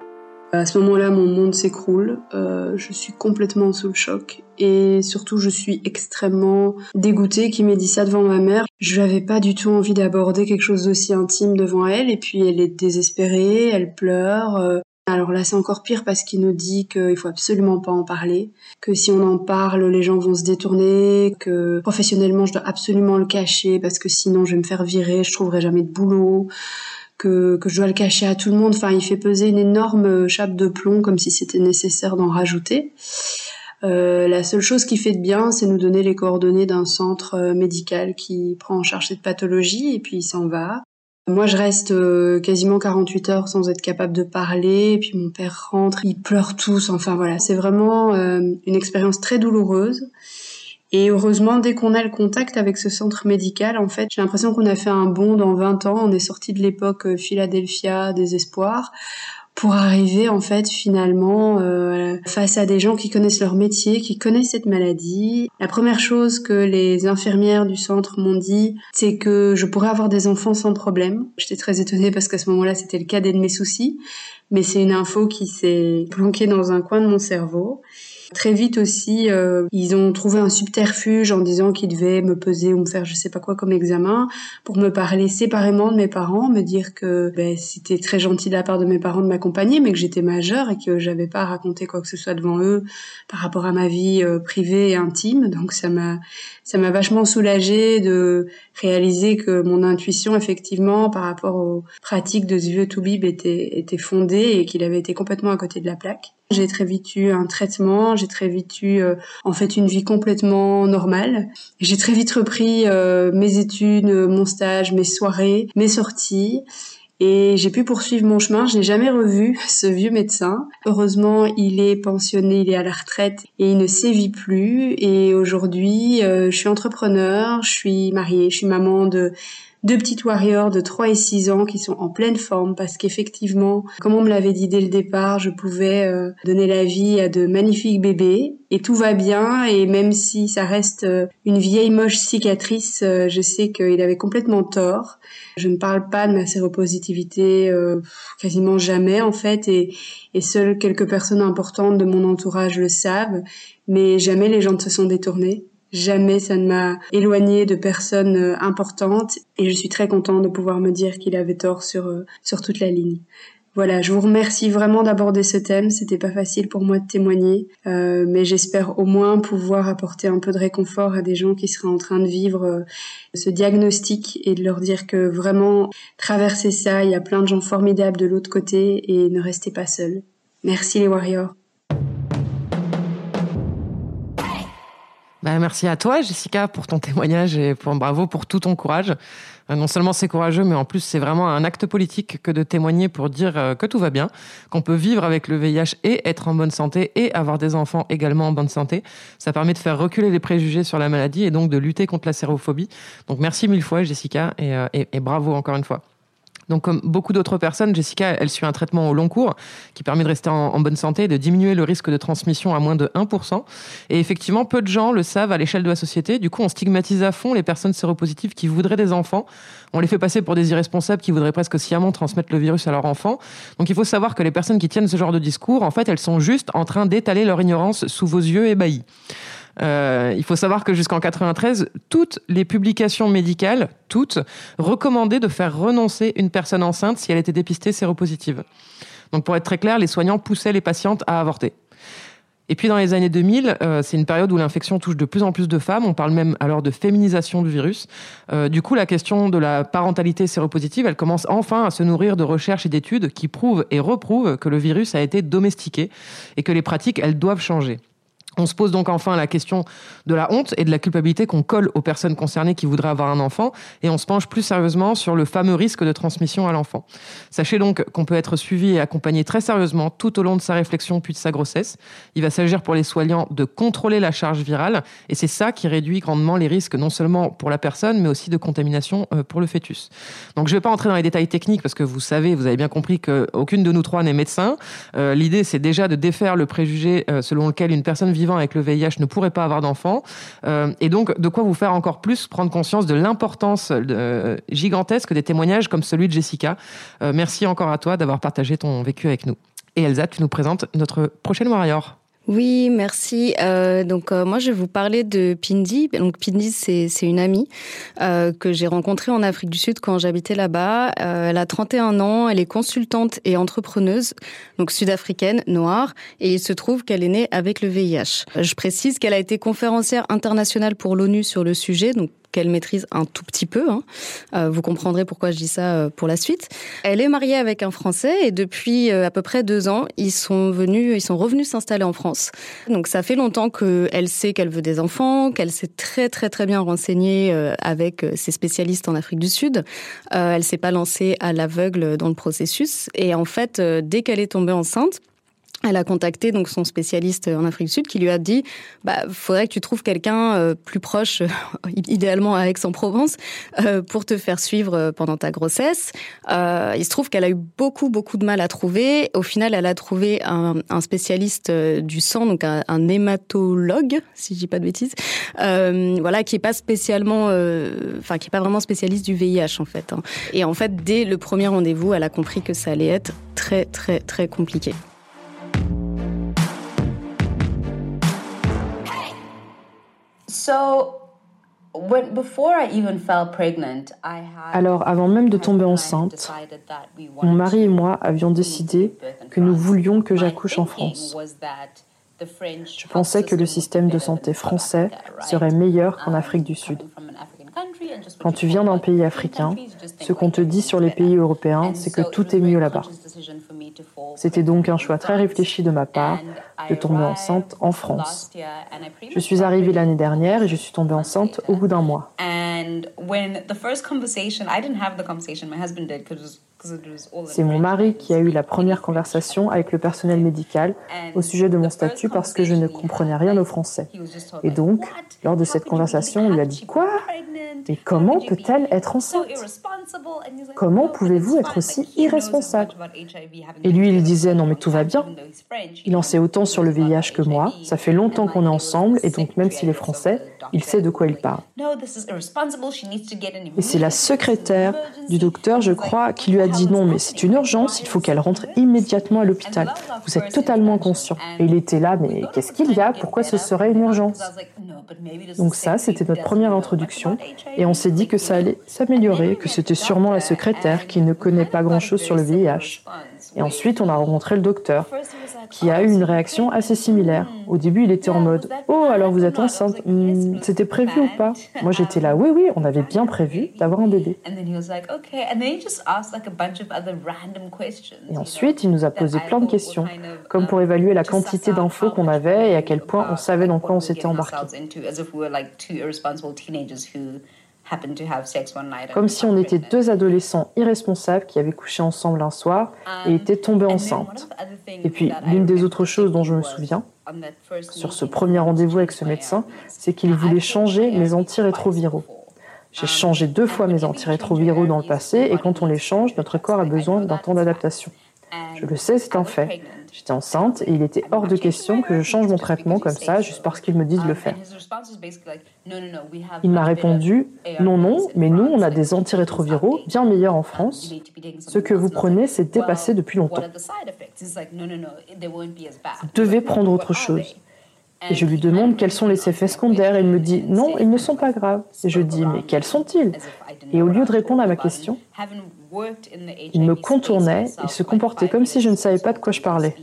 À ce moment-là, mon monde s'écroule. Euh, je suis complètement sous le choc. Et surtout, je suis extrêmement dégoûtée qu'il m'ait dit ça devant ma mère. Je n'avais pas du tout envie d'aborder quelque chose d'aussi intime devant elle. Et puis, elle est désespérée, elle pleure. Euh, alors là, c'est encore pire parce qu'il nous dit qu'il faut absolument pas en parler, que si on en parle, les gens vont se détourner, que professionnellement, je dois absolument le cacher parce que sinon, je vais me faire virer, je trouverai jamais de boulot, que, que je dois le cacher à tout le monde. Enfin, il fait peser une énorme chape de plomb comme si c'était nécessaire d'en rajouter. la seule chose qui fait de bien, c'est nous donner les coordonnées d'un centre médical qui prend en charge cette pathologie et puis il s'en va. Moi, je reste quasiment 48 heures sans être capable de parler. Et puis mon père rentre, ils pleurent tous. Enfin voilà, c'est vraiment une expérience très douloureuse. Et heureusement, dès qu'on a le contact avec ce centre médical, en fait, j'ai l'impression qu'on a fait un bond dans 20 ans. On est sorti de l'époque euh, Philadelphia, désespoir, pour arriver en fait finalement euh, face à des gens qui connaissent leur métier, qui connaissent cette maladie. La première chose que les infirmières du centre m'ont dit, c'est que je pourrais avoir des enfants sans problème. J'étais très étonnée parce qu'à ce moment-là, c'était le cadet de mes soucis, mais c'est une info qui s'est planquée dans un coin de mon cerveau. Très vite aussi, euh, ils ont trouvé un subterfuge en disant qu'ils devaient me peser ou me faire je sais pas quoi comme examen pour me parler séparément de mes parents, me dire que ben, c'était très gentil de la part de mes parents de m'accompagner, mais que j'étais majeure et que j'avais pas à raconter quoi que ce soit devant eux par rapport à ma vie euh, privée et intime. Donc ça m'a ça m'a vachement soulagée de réaliser que mon intuition effectivement par rapport aux pratiques de ce vieux Toubib était était fondée et qu'il avait été complètement à côté de la plaque. J'ai très vite eu un traitement, j'ai très vite eu euh, en fait une vie complètement normale. J'ai très vite repris euh, mes études, mon stage, mes soirées, mes sorties. Et j'ai pu poursuivre mon chemin. Je n'ai jamais revu ce vieux médecin. Heureusement, il est pensionné, il est à la retraite et il ne sévit plus. Et aujourd'hui, euh, je suis entrepreneur, je suis mariée, je suis maman de deux petites warriors de 3 et 6 ans qui sont en pleine forme parce qu'effectivement, comme on me l'avait dit dès le départ, je pouvais euh, donner la vie à de magnifiques bébés et tout va bien et même si ça reste euh, une vieille moche cicatrice, euh, je sais qu'il avait complètement tort. Je ne parle pas de ma séropositivité quasiment jamais en fait et, et seules quelques personnes importantes de mon entourage le savent, mais jamais les gens ne se sont détournés. Jamais ça ne m'a éloigné de personnes euh, importantes et je suis très contente de pouvoir me dire qu'il avait tort sur, euh, sur toute la ligne. Voilà, je vous remercie vraiment d'aborder ce thème. C'était pas facile pour moi de témoigner, euh, mais j'espère au moins pouvoir apporter un peu de réconfort à des gens qui seraient en train de vivre ce diagnostic et de leur dire que vraiment traverser ça, il y a plein de gens formidables de l'autre côté et ne restez pas seuls. Merci les warriors. Bah, merci à toi, Jessica, pour ton témoignage et pour, bravo pour tout ton courage. Euh, non seulement c'est courageux, mais en plus c'est vraiment un acte politique que de témoigner pour dire euh, que tout va bien, qu'on peut vivre avec le VIH et être en bonne santé et avoir des enfants également en bonne santé. Ça permet de faire reculer les préjugés sur la maladie et donc de lutter contre la sérophobie. Donc merci mille fois, Jessica, et, euh, et bravo encore une fois. Donc, comme beaucoup d'autres personnes, Jessica, elle suit un traitement au long cours qui permet de rester en, bonne santé et de diminuer le risque de transmission à moins de 1%. Et effectivement, peu de gens le savent à l'échelle de la société. Du coup, on stigmatise à fond les personnes séropositives qui voudraient des enfants. On les fait passer pour des irresponsables qui voudraient presque sciemment transmettre le virus à leur enfant. Donc, il faut savoir que les personnes qui tiennent ce genre de discours, en fait, elles sont juste en train d'étaler leur ignorance sous vos yeux ébahis. Euh, il faut savoir que jusqu'en 93, toutes les publications médicales, toutes, recommandaient de faire renoncer une personne enceinte si elle était dépistée séropositive. Donc pour être très clair, les soignants poussaient les patientes à avorter. Et puis dans les années 2000, euh, c'est une période où l'infection touche de plus en plus de femmes. On parle même alors de féminisation du virus. Euh, du coup, la question de la parentalité séropositive, elle commence enfin à se nourrir de recherches et d'études qui prouvent et reprouvent que le virus a été domestiqué et que les pratiques, elles doivent changer. On se pose donc enfin la question de la honte et de la culpabilité qu'on colle aux personnes concernées qui voudraient avoir un enfant et on se penche plus sérieusement sur le fameux risque de transmission à l'enfant. Sachez donc qu'on peut être suivi et accompagné très sérieusement tout au long de sa réflexion puis de sa grossesse. Il va s'agir pour les soignants de contrôler la charge virale et c'est ça qui réduit grandement les risques non seulement pour la personne mais aussi de contamination euh, pour le fœtus. Donc je ne vais pas entrer dans les détails techniques parce que vous savez, vous avez bien compris qu'aucune de nous trois n'est médecin. Euh, l'idée c'est déjà de défaire le préjugé euh, selon lequel une personne vivant avec le VIH ne pourrait pas avoir d'enfants. Euh, et donc, de quoi vous faire encore plus prendre conscience de l'importance euh, gigantesque des témoignages comme celui de Jessica. Euh, merci encore à toi d'avoir partagé ton vécu avec nous. Et Elsa, tu nous présentes notre prochaine warrior. Oui, merci. Euh, donc euh, moi, je vais vous parler de Pindi. Donc Pindi, c'est une amie euh, que j'ai rencontrée en Afrique du Sud quand j'habitais là-bas. Euh, elle a 31 ans, elle est consultante et entrepreneuse, donc sud-africaine, noire, et il se trouve qu'elle est née avec le VIH. Je précise qu'elle a été conférencière internationale pour l'ONU sur le sujet, donc qu'elle maîtrise un tout petit peu. Hein. Euh, vous comprendrez pourquoi je dis ça euh, pour la suite. Elle est mariée avec un Français et depuis euh, à peu près deux ans, ils sont venus, ils sont revenus s'installer en France. Donc ça fait longtemps qu'elle sait qu'elle veut des enfants, qu'elle s'est très très très bien renseignée avec ses spécialistes en Afrique du Sud. elle s'est pas lancée à l'aveugle dans le processus et en fait, dès qu'elle est tombée enceinte, elle a contacté donc son spécialiste en Afrique du Sud qui lui a dit bah faudrait que tu trouves quelqu'un euh, plus proche idéalement à Aix-en-Provence euh, pour te faire suivre euh, pendant ta grossesse. il se trouve qu'elle a eu beaucoup beaucoup de mal à trouver. Au final, elle a trouvé un, spécialiste du sang donc un, hématologue si je dis pas de bêtises. voilà qui est pas spécialement enfin qui est pas vraiment spécialiste du VIH en fait. Hein. Et en fait, dès le premier rendez-vous, elle a compris que ça allait être très très très compliqué. Alors, avant même de tomber enceinte, mon mari et moi avions décidé que nous voulions que j'accouche en France. Je pensais que le système de santé français serait meilleur qu'en Afrique du Sud. Quand tu viens d'un pays africain, ce qu'on te dit sur les pays européens, c'est que tout est mieux là-bas. C'était donc un choix très réfléchi de ma part de tomber enceinte en France. Je suis arrivée l'année dernière et je suis tombée enceinte au bout d'un mois. C'est mon mari qui a eu la première conversation avec le personnel médical au sujet de mon statut parce que je ne comprenais rien au français. Et donc, lors de cette conversation, on lui a dit Quoi? Et comment peut-elle être enceinte? Comment pouvez-vous être aussi irresponsable? Et lui, il disait Non, mais tout va bien. Il en sait autant sur le VIH que moi. Ça fait longtemps qu'on est ensemble et donc, même s'il est français, il sait de quoi il parle. Et c'est la secrétaire du docteur, je crois, qui lui a dit non, mais c'est une urgence, il faut qu'elle rentre immédiatement à l'hôpital. Vous êtes totalement conscient. Et il était là, mais qu'est-ce qu'il y a Pourquoi ce serait une urgence Donc ça, c'était notre première introduction, et on s'est dit que ça allait s'améliorer, que c'était sûrement la secrétaire qui ne connaît pas grand-chose sur le VIH. Et ensuite, on a rencontré le docteur, qui a eu une réaction assez similaire. Au début, il était en mode Oh, alors vous êtes enceinte hmm, C'était prévu ou pas? Moi, j'étais là Oui, oui, on avait bien prévu d'avoir un bébé. Et ensuite, il nous a posé plein de questions, comme pour évaluer la quantité d'infos qu'on avait et à quel point on savait dans quoi on s'était embarqué. Comme si on était deux adolescents irresponsables qui avaient couché ensemble un soir et étaient tombés enceintes. Et puis, l'une des autres choses dont je me souviens, sur ce premier rendez-vous avec ce médecin, c'est qu'il voulait changer mes antirétroviraux. J'ai changé deux fois mes antirétroviraux dans le passé et quand on les change, notre corps a besoin d'un temps d'adaptation. Je le sais, c'est un fait. J'étais enceinte et il était hors de question que je change mon traitement comme ça juste parce qu'ils me disent de le faire. Il m'a répondu non, non, mais nous, on a des antirétroviraux bien meilleurs en France. Ce que vous prenez, c'est dépassé depuis longtemps. Vous devez prendre autre chose. Et je lui demande quels sont les effets secondaires. Il me dit non, ils ne sont pas graves. Et je dis mais quels sont-ils? Et au lieu de répondre à ma question, il me contournait et se comportait comme si je ne savais pas de quoi je parlais.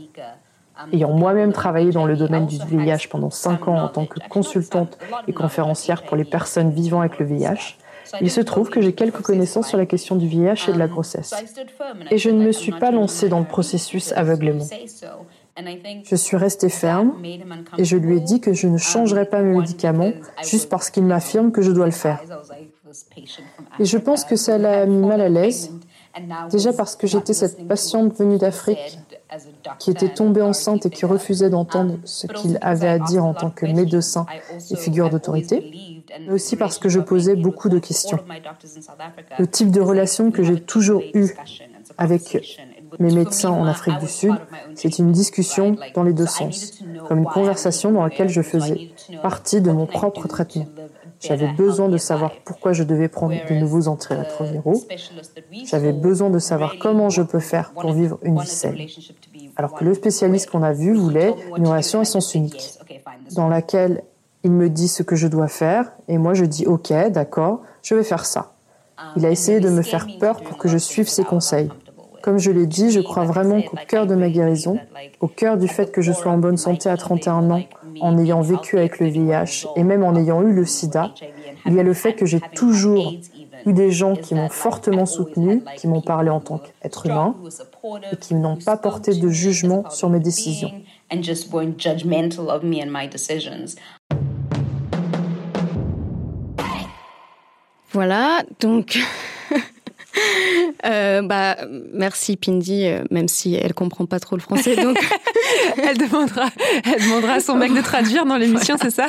Ayant moi-même travaillé dans le domaine du VIH pendant cinq ans en tant que consultante et conférencière pour les personnes vivant avec le VIH, il se trouve que j'ai quelques connaissances sur la question du VIH et de la grossesse. Et je ne me suis pas lancée dans le processus aveuglément. Je suis restée ferme et je lui ai dit que je ne changerai pas mes médicaments juste parce qu'il m'affirme que je dois le faire. Et je pense que ça l'a mis mal à l'aise, déjà parce que j'étais cette patiente venue d'Afrique qui était tombée enceinte et qui refusait d'entendre ce qu'il avait à dire en tant que médecin et figure d'autorité, mais aussi parce que je posais beaucoup de questions. Le type de relation que j'ai toujours eu avec mes médecins en Afrique du Sud, c'est une discussion dans les deux sens, comme une conversation dans laquelle je faisais partie de mon propre traitement. J'avais besoin de savoir pourquoi je devais prendre de nouveaux antirétroviraux. J'avais besoin de savoir comment je peux faire pour vivre une vie saine. Alors que le spécialiste qu'on a vu voulait une relation à sens unique, dans laquelle il me dit ce que je dois faire et moi je dis ok, d'accord, je vais faire ça. Il a essayé de me faire peur pour que je suive ses conseils. Comme je l'ai dit, je crois vraiment qu'au cœur de ma guérison, au cœur du fait que je sois en bonne santé à 31 ans, en ayant vécu avec le VIH et même en ayant eu le sida, Il y a le fait que j'ai toujours eu des gens qui m'ont fortement soutenu, qui m'ont parlé en tant qu'être humain et qui n'ont pas porté de jugement sur mes décisions. Voilà, donc Euh, bah, merci Pindy, euh, même si elle comprend pas trop le français. Donc, elle demandera, elle demandera à son mec de traduire dans l'émission, c'est ça?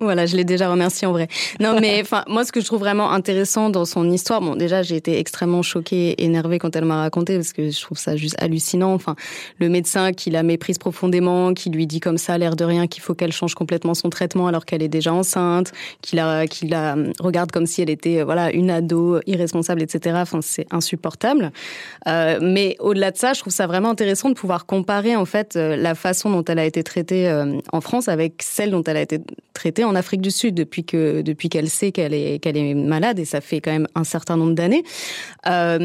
Voilà, je l'ai déjà remercié en vrai. Non, mais enfin, moi, ce que je trouve vraiment intéressant dans son histoire, bon, déjà, j'ai été extrêmement choquée, énervée quand elle m'a raconté parce que je trouve ça juste hallucinant. Enfin, le médecin qui la méprise profondément, qui lui dit comme ça, l'air de rien, qu'il faut qu'elle change complètement son traitement alors qu'elle est déjà enceinte, qui la, qui la regarde comme si elle était, voilà, une ado irresponsable, etc. Enfin, c'est insupportable. Euh, mais au-delà de ça, je trouve ça vraiment intéressant de pouvoir comparer en fait euh, la façon dont elle a été traitée euh, en France avec celle dont elle a été traitée en Afrique du Sud depuis que depuis qu'elle sait qu'elle est qu'elle est malade et ça fait quand même un certain nombre d'années,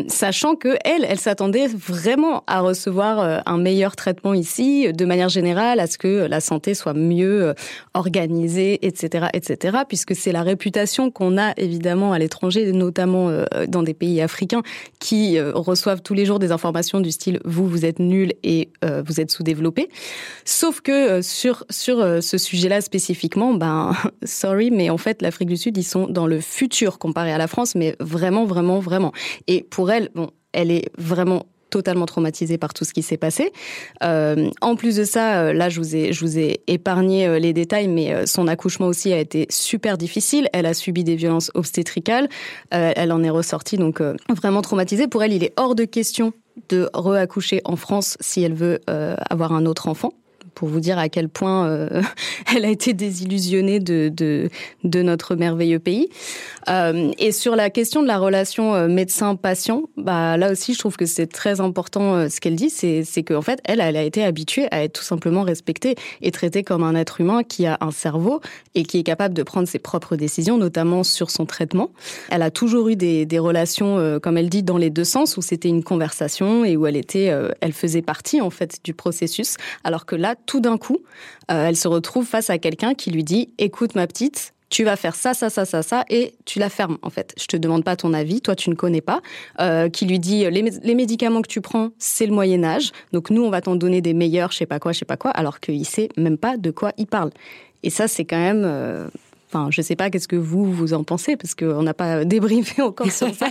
sachant que elle, elle s'attendait vraiment à recevoir un meilleur traitement ici, de manière générale, à ce que la santé soit mieux organisée, etc., etc., puisque c'est la réputation qu'on a évidemment à l'étranger, notamment dans des pays africains qui euh, reçoivent tous les jours des informations du style vous vous êtes nul et euh, vous êtes sous-développé. Sauf que euh, sur sur ce sujet-là spécifiquement, ben sorry, mais en fait l'Afrique du Sud ils sont dans le futur comparé à la France, mais vraiment vraiment vraiment. Et pour elle, bon, elle est vraiment totalement traumatisée par tout ce qui s'est passé. Euh, en plus de ça, euh, là, je vous ai, épargné euh, les détails, mais son accouchement aussi a été super difficile. Elle a subi des violences obstétricales. elle en est ressortie donc vraiment traumatisée. Pour elle, il est hors de question de reaccoucher en France si elle veut avoir un autre enfant pour vous dire à quel point euh, elle a été désillusionnée de, de, de notre merveilleux pays. Euh, et sur la question de la relation euh, médecin-patient, bah, là aussi, je trouve que c'est très important euh, ce qu'elle dit, c'est, c'est qu'en fait, elle, elle a été habituée à être tout simplement respectée et traitée comme un être humain qui a un cerveau et qui est capable de prendre ses propres décisions, notamment sur son traitement. Elle a toujours eu des, des relations, comme elle dit, dans les deux sens, où c'était une conversation et où elle était, elle faisait partie en fait du processus, alors que là, tout d'un coup, euh, elle se retrouve face à quelqu'un qui lui dit "Écoute ma petite, tu vas faire ça, ça, ça, ça, ça, et tu la fermes, en fait. Je te demande pas ton avis, toi, tu ne connais pas. Euh, qui lui dit, les, médicaments que tu prends, c'est le Moyen-Âge, donc nous, on va t'en donner des meilleurs, je sais pas quoi, je sais pas quoi, alors qu'il sait même pas de quoi il parle. Et ça, c'est quand même... Euh, Enfin, je sais pas qu'est-ce que vous vous en pensez parce qu'on n'a pas débriefé encore sur ça.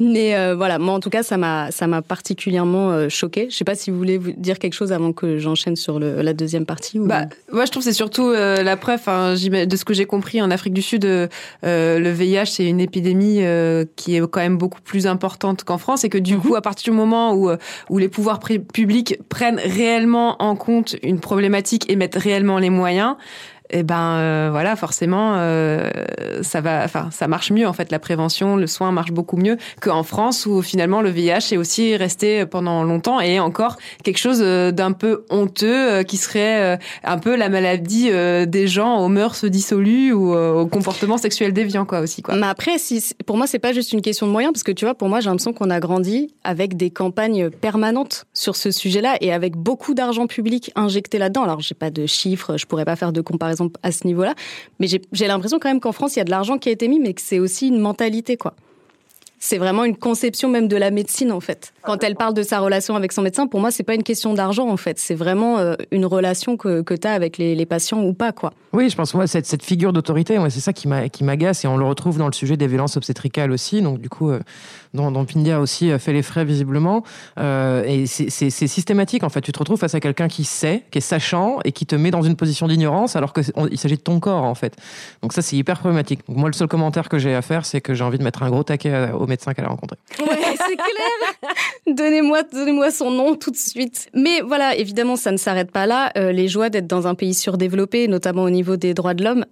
Mais euh, voilà, moi en tout cas, ça m'a ça m'a particulièrement euh, choqué. Je sais pas si vous voulez vous dire quelque chose avant que j'enchaîne sur le, la deuxième partie. Ou... Bah, moi, je trouve c'est surtout euh, la preuve. Hein, de ce que j'ai compris en Afrique du Sud, le VIH c'est une épidémie qui est quand même beaucoup plus importante qu'en France et que du mhm. coup, à partir du moment où où les pouvoirs publics prennent réellement en compte une problématique et mettent réellement les moyens et eh ben euh, voilà forcément euh, ça va enfin ça marche mieux en fait la prévention le soin marche beaucoup mieux qu'en France où finalement le VIH est aussi resté pendant longtemps et encore quelque chose euh, d'un peu honteux qui serait un peu la maladie des gens aux mœurs dissolues ou au comportement sexuel déviant quoi aussi quoi. Mais après si pour moi c'est pas juste une question de moyens parce que tu vois pour moi j'ai l'impression qu'on a grandi avec des campagnes permanentes sur ce sujet-là et avec beaucoup d'argent public injecté là-dedans. Alors j'ai pas de chiffres, je pourrais pas faire de comparaison à ce niveau-là. Mais j'ai l'impression quand même qu'en France, il y a de l'argent qui a été mis, mais que c'est aussi une mentalité, quoi c'est vraiment une conception même de la médecine en fait. Quand elle parle de sa relation avec son médecin, pour moi, c'est pas une question d'argent en fait. C'est vraiment euh, une relation que, que tu as avec les, patients ou pas quoi. Oui, je pense moi cette, cette figure d'autorité, c'est ça qui m'agace et on le retrouve dans le sujet des violences obstétricales aussi. Donc du coup, euh, dont, dont Pindia aussi fait les frais visiblement. Euh, et c'est systématique en fait. Tu te retrouves face à quelqu'un qui sait, qui est sachant et qui te met dans une position d'ignorance alors qu'il s'agit de ton corps en fait. Donc ça, c'est hyper problématique. moi, le seul commentaire que j'ai à faire, c'est que j'ai envie de mettre un gros taquet au médecin qu'elle a rencontré. Ouais, c'est clair. donnez-moi, donnez-moi son nom tout de suite. Mais voilà, évidemment, ça ne s'arrête pas là. Euh, les joies d'être dans un pays surdéveloppé, notamment au niveau des droits de l'homme,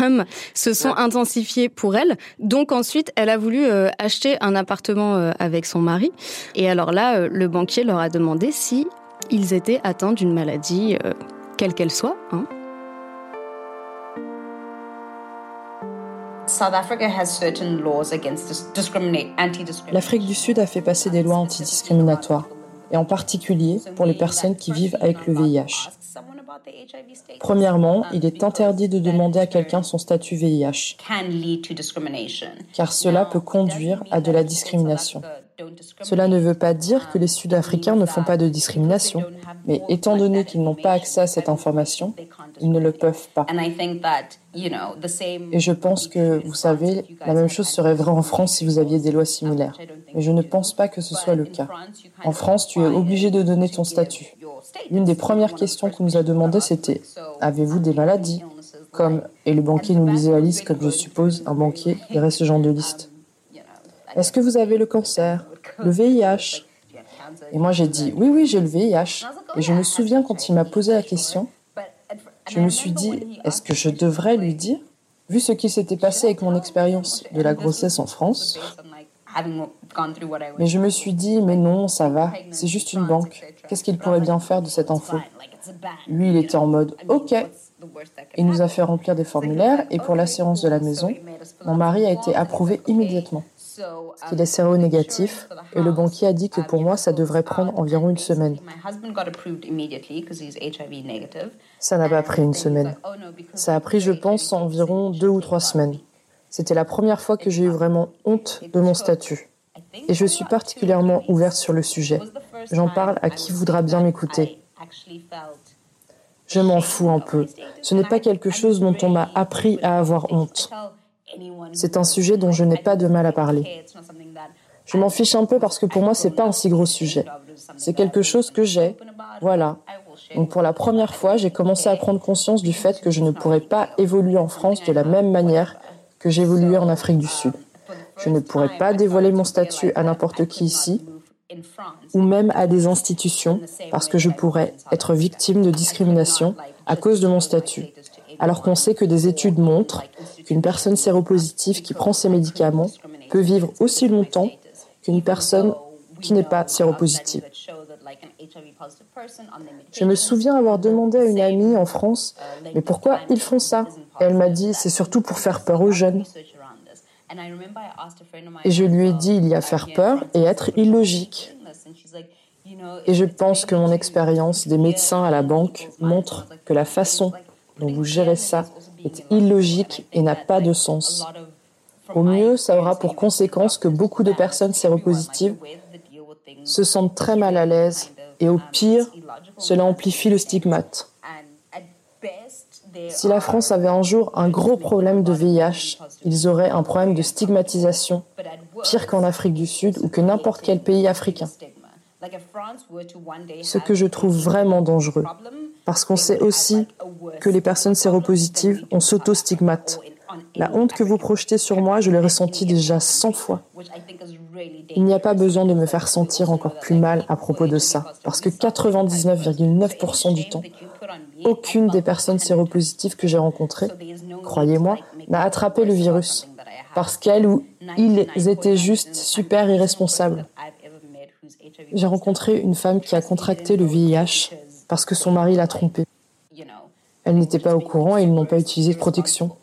se sont intensifiées pour elle. Donc ensuite, elle a voulu euh, acheter un appartement euh, avec son mari. Et alors là, le banquier leur a demandé si ils étaient atteints d'une maladie, quelle qu'elle soit. Hein. L'Afrique du Sud a fait passer des lois antidiscriminatoires. Et en particulier pour les personnes qui vivent avec le VIH. Premièrement, il est interdit de demander à quelqu'un son statut VIH, car cela peut conduire à de la discrimination. Cela ne veut pas dire que les Sud-Africains ne font pas de discrimination, mais étant donné qu'ils n'ont pas accès à cette information, ils ne le peuvent pas. Et je pense que, vous savez, la même chose serait vraie en France si vous aviez des lois similaires. Mais je ne pense pas que ce soit le cas. En France, tu es obligé de donner ton statut. L'une des premières questions qu'on nous a demandé, c'était Avez-vous des maladies Comme, et le banquier nous lisait la liste, comme je suppose, un banquier irait ce genre de liste. Est-ce que vous avez le cancer? Le VIH Et moi j'ai dit Oui, oui, j'ai le VIH. Et je me souviens quand il m'a posé la question, je me suis dit Est-ce que je devrais lui dire Vu ce qui s'était passé avec mon expérience de la grossesse en France, mais je me suis dit, mais non, ça va, c'est juste une banque. Qu'est-ce qu'il pourrait bien faire de cette info? Lui, il était en mode, OK. Il nous a fait remplir des formulaires et pour l'assurance de la maison, mon mari a été approuvé immédiatement. Il est séro-négatif et le banquier a dit que pour moi, ça devrait prendre environ une semaine. Ça n'a pas pris une semaine. Ça a pris, je pense, environ deux ou trois semaines. C'était la première fois que j'ai eu vraiment honte de mon statut. Et je suis particulièrement ouverte sur le sujet. J'en parle à qui voudra bien m'écouter. Je m'en fous un peu. Ce n'est pas quelque chose dont on m'a appris à avoir honte. C'est un sujet dont je n'ai pas de mal à parler. Je m'en fiche un peu parce que pour moi, c'est pas un si gros sujet. C'est quelque chose que j'ai. Voilà. Donc pour la première fois, j'ai commencé à prendre conscience du fait que je ne pourrais pas évoluer en France de la même manière que j'évoluais en Afrique du Sud. Je ne pourrais pas dévoiler mon statut à n'importe qui ici, ou même à des institutions, parce que je pourrais être victime de discrimination à cause de mon statut. Alors qu'on sait que des études montrent qu'une personne séropositive qui prend ses médicaments peut vivre aussi longtemps qu'une personne qui n'est pas séropositive. Je me souviens avoir demandé à une amie en France, mais pourquoi ils font ça? Et elle m'a dit, c'est surtout pour faire peur aux jeunes. Et je lui ai dit, il y a faire peur et être illogique. Et je pense que mon expérience des médecins à la banque montre que la façon dont vous gérez ça est illogique et n'a pas de sens. Au mieux, ça aura pour conséquence que beaucoup de personnes séropositives se sentent très mal à l'aise et au pire, cela amplifie le stigmate. Si la France avait un jour un gros problème de VIH, ils auraient un problème de stigmatisation, pire qu'en Afrique du Sud ou que n'importe quel pays africain. Ce que je trouve vraiment dangereux, parce qu'on sait aussi que les personnes séropositives, ont s'auto-stigmate. La honte que vous projetez sur moi, je l'ai ressentie déjà 100 fois. Il n'y a pas besoin de me faire sentir encore plus mal à propos de ça, parce que 99,9% du temps, aucune des personnes séropositives que j'ai rencontrées, croyez-moi, n'a attrapé le virus, parce qu'elles ou ils étaient juste super irresponsables. J'ai rencontré une femme qui a contracté le VIH parce que son mari l'a trompée. Elle n'était pas au courant et ils n'ont pas utilisé de protection.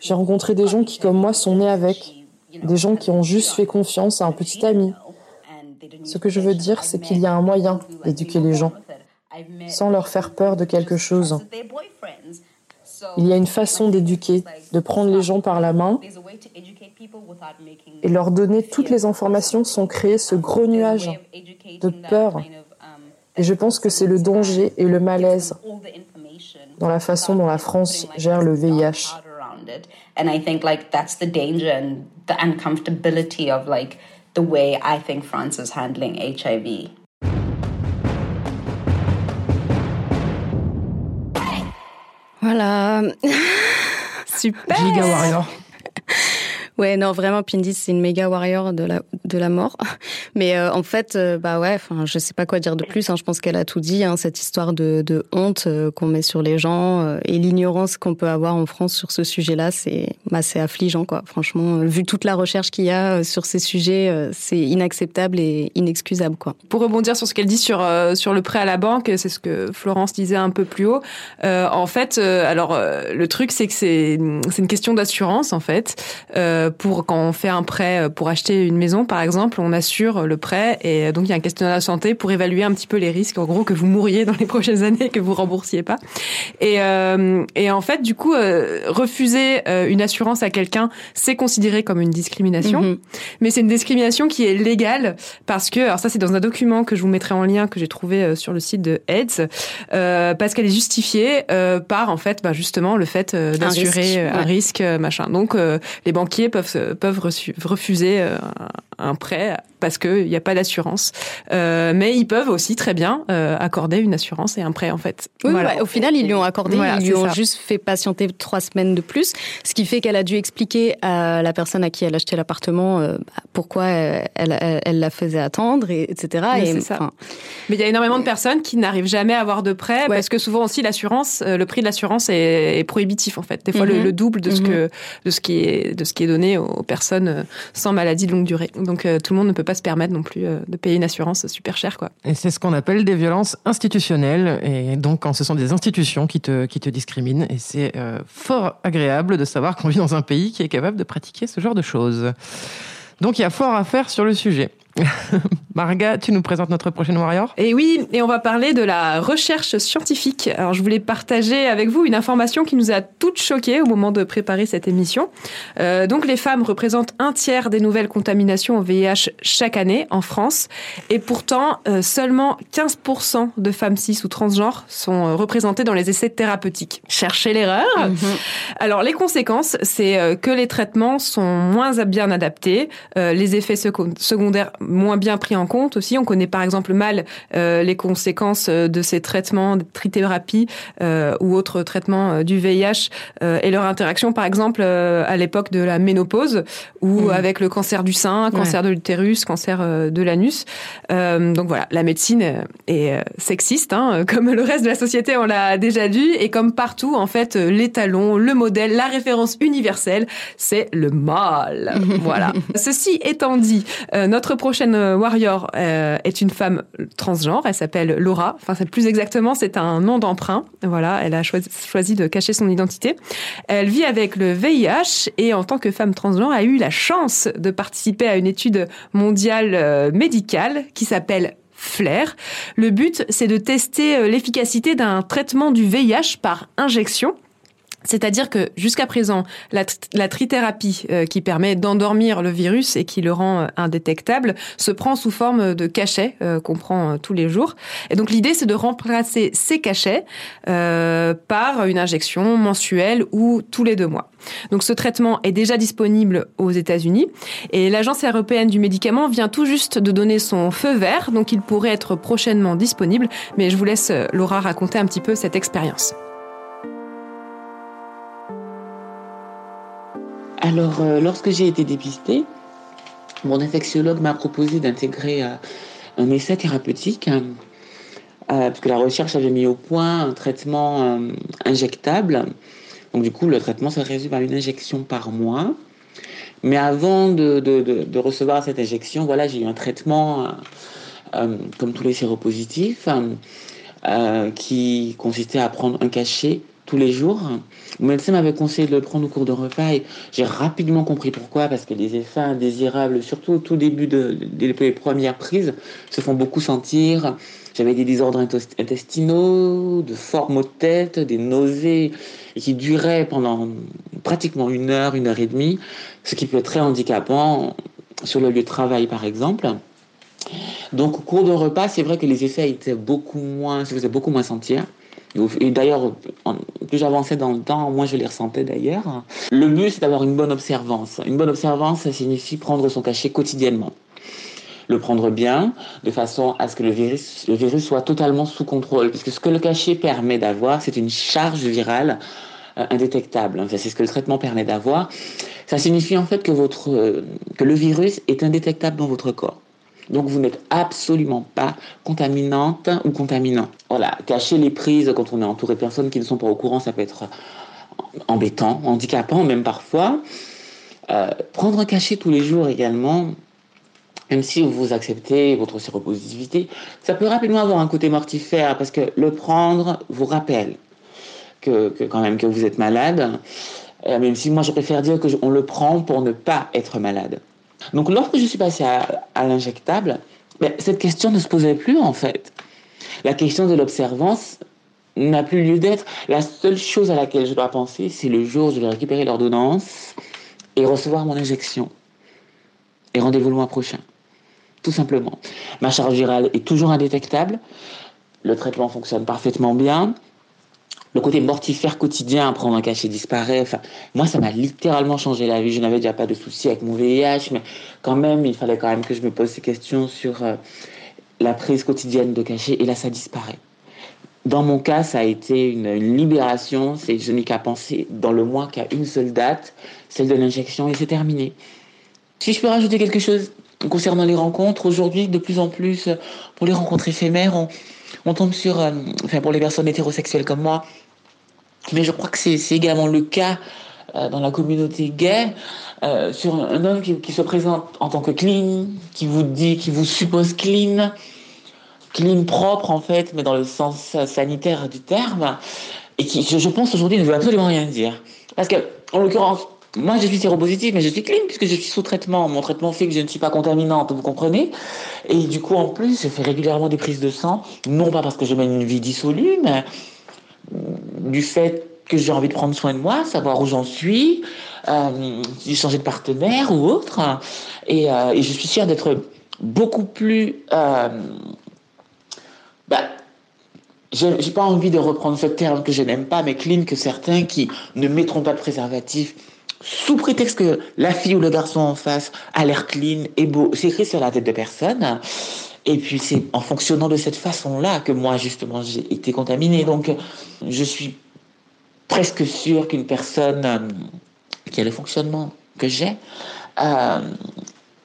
J'ai rencontré des gens qui, comme moi, sont nés avec, des gens qui ont juste fait confiance à un petit ami. Ce que je veux dire, c'est qu'il y a un moyen d'éduquer les gens, sans leur faire peur de quelque chose. Il y a une façon d'éduquer, de prendre les gens par la main et leur donner toutes les informations sans créer ce gros nuage de peur. Et je pense que c'est le danger et le malaise dans la façon dont la France gère le VIH. And I think like that's the danger and the uncomfortability of like the way I think France is handling HIV. Voilà. Super. Giga Warrior. Ouais, non, vraiment, Pindy, c'est une méga warrior de la, de la mort. Mais euh, en fait, euh, bah ouais, enfin, je sais pas quoi dire de plus. Hein. Je pense qu'elle a tout dit. Hein, cette histoire de, de honte euh, qu'on met sur les gens et l'ignorance qu'on peut avoir en France sur ce sujet-là, c'est bah, affligeant, quoi. Franchement, vu toute la recherche qu'il y a sur ces sujets, c'est inacceptable et inexcusable, quoi. Pour rebondir sur ce qu'elle dit sur sur le prêt à la banque, c'est ce que Florence disait un peu plus haut. en fait, alors le truc, c'est que c'est c'est une question d'assurance, en fait. Euh, pour quand on fait un prêt pour acheter une maison, par exemple, on assure le prêt et donc il y a un questionnaire de santé pour évaluer un petit peu les risques, en gros, que vous mouriez dans les prochaines années, que vous remboursiez pas. Et, et en fait, du coup, refuser une assurance à quelqu'un, c'est considéré comme une discrimination, mhm. mais c'est une discrimination qui est légale parce que, alors ça c'est dans un document que je vous mettrai en lien que j'ai trouvé sur le site de AIDS, parce qu'elle est justifiée par en fait, bah, justement le fait d'assurer un risque, machin. Donc les banquiers peuvent peuvent refuser un prêt parce qu'il n'y a pas d'assurance. Euh, mais ils peuvent aussi très bien euh, accorder une assurance et un prêt en fait. Oui, voilà. au final ils lui ont accordé, ils lui ont juste fait patienter trois semaines de plus, ce qui fait qu'elle a dû expliquer à la personne à qui elle achetait l'appartement euh, pourquoi elle, elle, la faisait attendre, et, etc. et, ça. Mais il y a énormément de personnes qui n'arrivent jamais à avoir de prêt parce que souvent aussi l'assurance, le prix de l'assurance est, prohibitif en fait. Des fois le, double de ce que de ce qui est de ce qui est donné aux personnes sans maladie de longue durée. Donc tout le monde ne peut pas se permettre non plus euh, de payer une assurance super chère. Quoi. Et c'est ce qu'on appelle des violences institutionnelles. Et donc, quand ce sont des institutions qui te, qui te discriminent, et c'est euh, fort agréable de savoir qu'on vit dans un pays qui est capable de pratiquer ce genre de choses. Donc, il y a fort à faire sur le sujet. Marga, tu nous présentes notre prochaine warrior? Et oui, et on va parler de la recherche scientifique. Alors, je voulais partager avec vous une information qui nous a toutes choquées au moment de préparer cette émission. Euh, donc, les femmes représentent un tiers des nouvelles contaminations au VIH chaque année en France, et pourtant, euh, seulement 15% de femmes cis ou transgenres sont euh, représentées dans les essais thérapeutiques. Cherchez l'erreur. Mhm. Alors, les conséquences, c'est euh, que les traitements sont moins bien adaptés, les effets secondaires moins bien pris en compte aussi. On connaît par exemple mal euh, les conséquences euh, de ces traitements, de trithérapie euh, ou autres traitements du VIH et leur interaction par exemple à l'époque de la ménopause ou mmh. avec le cancer du sein, cancer de l'utérus, cancer de l'anus. donc voilà, la médecine est sexiste, hein, comme le reste de la société, on l'a déjà dit, et comme partout en fait, l'étalon, le modèle, la référence universelle, c'est le mal. voilà. Ceci étant dit, notre prochaine prochaine euh, warrior euh, est une femme transgenre. Elle s'appelle Laura. Enfin, plus exactement, c'est un nom d'emprunt. Voilà, elle a choisi, de cacher son identité. Elle vit avec le VIH et en tant que femme transgenre, a eu la chance de participer à une étude mondiale euh, médicale qui s'appelle Flair. Le but, c'est de tester l'efficacité d'un traitement du VIH par injection. C'est-à-dire que jusqu'à présent, la, trithérapie euh, qui permet d'endormir le virus et qui le rend euh, indétectable se prend sous forme de cachets euh, qu'on prend tous les jours. Et donc l'idée, c'est de remplacer ces cachets par une injection mensuelle ou tous les deux mois. Donc ce traitement est déjà disponible aux États-Unis et l'Agence européenne du médicament vient tout juste de donner son feu vert, donc il pourrait être prochainement disponible. Mais je vous laisse Laura raconter un petit peu cette expérience. Alors, euh, lorsque j'ai été dépistée, mon infectiologue m'a proposé d'intégrer euh, un essai thérapeutique, euh, parce la recherche avait mis au point un traitement injectable. Donc, du coup, le traitement se résume à une injection par mois. Mais avant de, recevoir cette injection, voilà, j'ai eu un traitement, comme tous les séropositifs, qui consistait à prendre un cachet tous les jours. Mon médecin m'avait conseillé de le prendre au cours de repas et j'ai rapidement compris pourquoi, parce que les effets indésirables, surtout au tout début de, des premières prises, se font beaucoup sentir. J'avais des désordres intestinaux, de forts maux de tête, des nausées, et qui duraient pendant pratiquement une heure, une heure et demie, ce qui peut être très handicapant sur le lieu de travail, par exemple. Donc, au cours de repas, c'est vrai que les effets étaient beaucoup moins, se faisaient beaucoup moins sentir. Et d'ailleurs, plus j'avançais dans le temps, moins je les ressentais d'ailleurs. Le but, c'est d'avoir une bonne observance. Une bonne observance, ça signifie prendre son cachet quotidiennement. Le prendre bien, de façon à ce que le virus, le virus soit totalement sous contrôle. Puisque ce que le cachet permet d'avoir, c'est une charge virale euh, indétectable. Enfin, c'est ce que le traitement permet d'avoir. Ça signifie en fait que, votre, euh, que le virus est indétectable dans votre corps. Donc vous n'êtes absolument pas contaminante ou contaminant. Voilà, cacher les prises quand on est entouré de personnes qui ne sont pas au courant, ça peut être embêtant, handicapant même parfois. Euh, prendre un cachet tous les jours également, même si vous acceptez votre séropositivité, ça peut rapidement avoir un côté mortifère parce que le prendre vous rappelle que, quand même que vous êtes malade. même si moi je préfère dire qu'on le prend pour ne pas être malade. Donc lorsque je suis passée à, l'injectable, ben, cette question ne se posait plus en fait. La question de l'observance n'a plus lieu d'être. La seule chose à laquelle je dois penser, c'est le jour où je vais récupérer l'ordonnance et recevoir mon injection. Et rendez-vous le mois prochain. Tout simplement. Ma charge virale est toujours indétectable. Le traitement fonctionne parfaitement bien le côté mortifère quotidien prendre un cachet disparaît. Enfin, moi, ça m'a littéralement changé la vie. Je n'avais déjà pas de soucis avec mon VIH, mais quand même, il fallait quand même que je me pose ces questions sur euh, la prise quotidienne de cachet. Et là, ça disparaît. Dans mon cas, ça a été une, libération. C'est, je n'ai qu'à penser dans le mois qu'à une seule date, celle de l'injection, et c'est terminé. Si je peux rajouter quelque chose concernant les rencontres, aujourd'hui, de plus en plus, pour les rencontres éphémères, on, on tombe sur, euh, enfin pour les personnes hétérosexuelles comme moi, mais je crois que c'est également le cas euh, dans la communauté gay, euh, sur un homme qui, se présente en tant que clean, qui vous dit, qui vous suppose clean, clean propre en fait, mais dans le sens sanitaire du terme, et qui, je, pense aujourd'hui, ne veut absolument rien dire. Parce que, en l'occurrence, moi, je suis séropositive, mais je suis clean puisque je suis sous traitement. Mon traitement fait que je ne suis pas contaminante, vous comprenez? Et du coup, en plus, je fais régulièrement des prises de sang, non pas parce que je mène une vie dissolue, mais du fait que j'ai envie de prendre soin de moi, savoir où j'en suis, euh, changer de partenaire ou autre. Et, euh, et je suis fière d'être beaucoup plus... Euh, bah, j'ai pas envie de reprendre ce terme que je n'aime pas, mais clean que certains qui ne mettront pas de préservatif sous prétexte que la fille ou le garçon en face a l'air clean et beau. C'est écrit sur la tête de personne. Et puis c'est en fonctionnant de cette façon-là que moi justement j'ai été contaminée. Donc je suis presque sûr qu'une personne euh, qui a le fonctionnement que j'ai euh,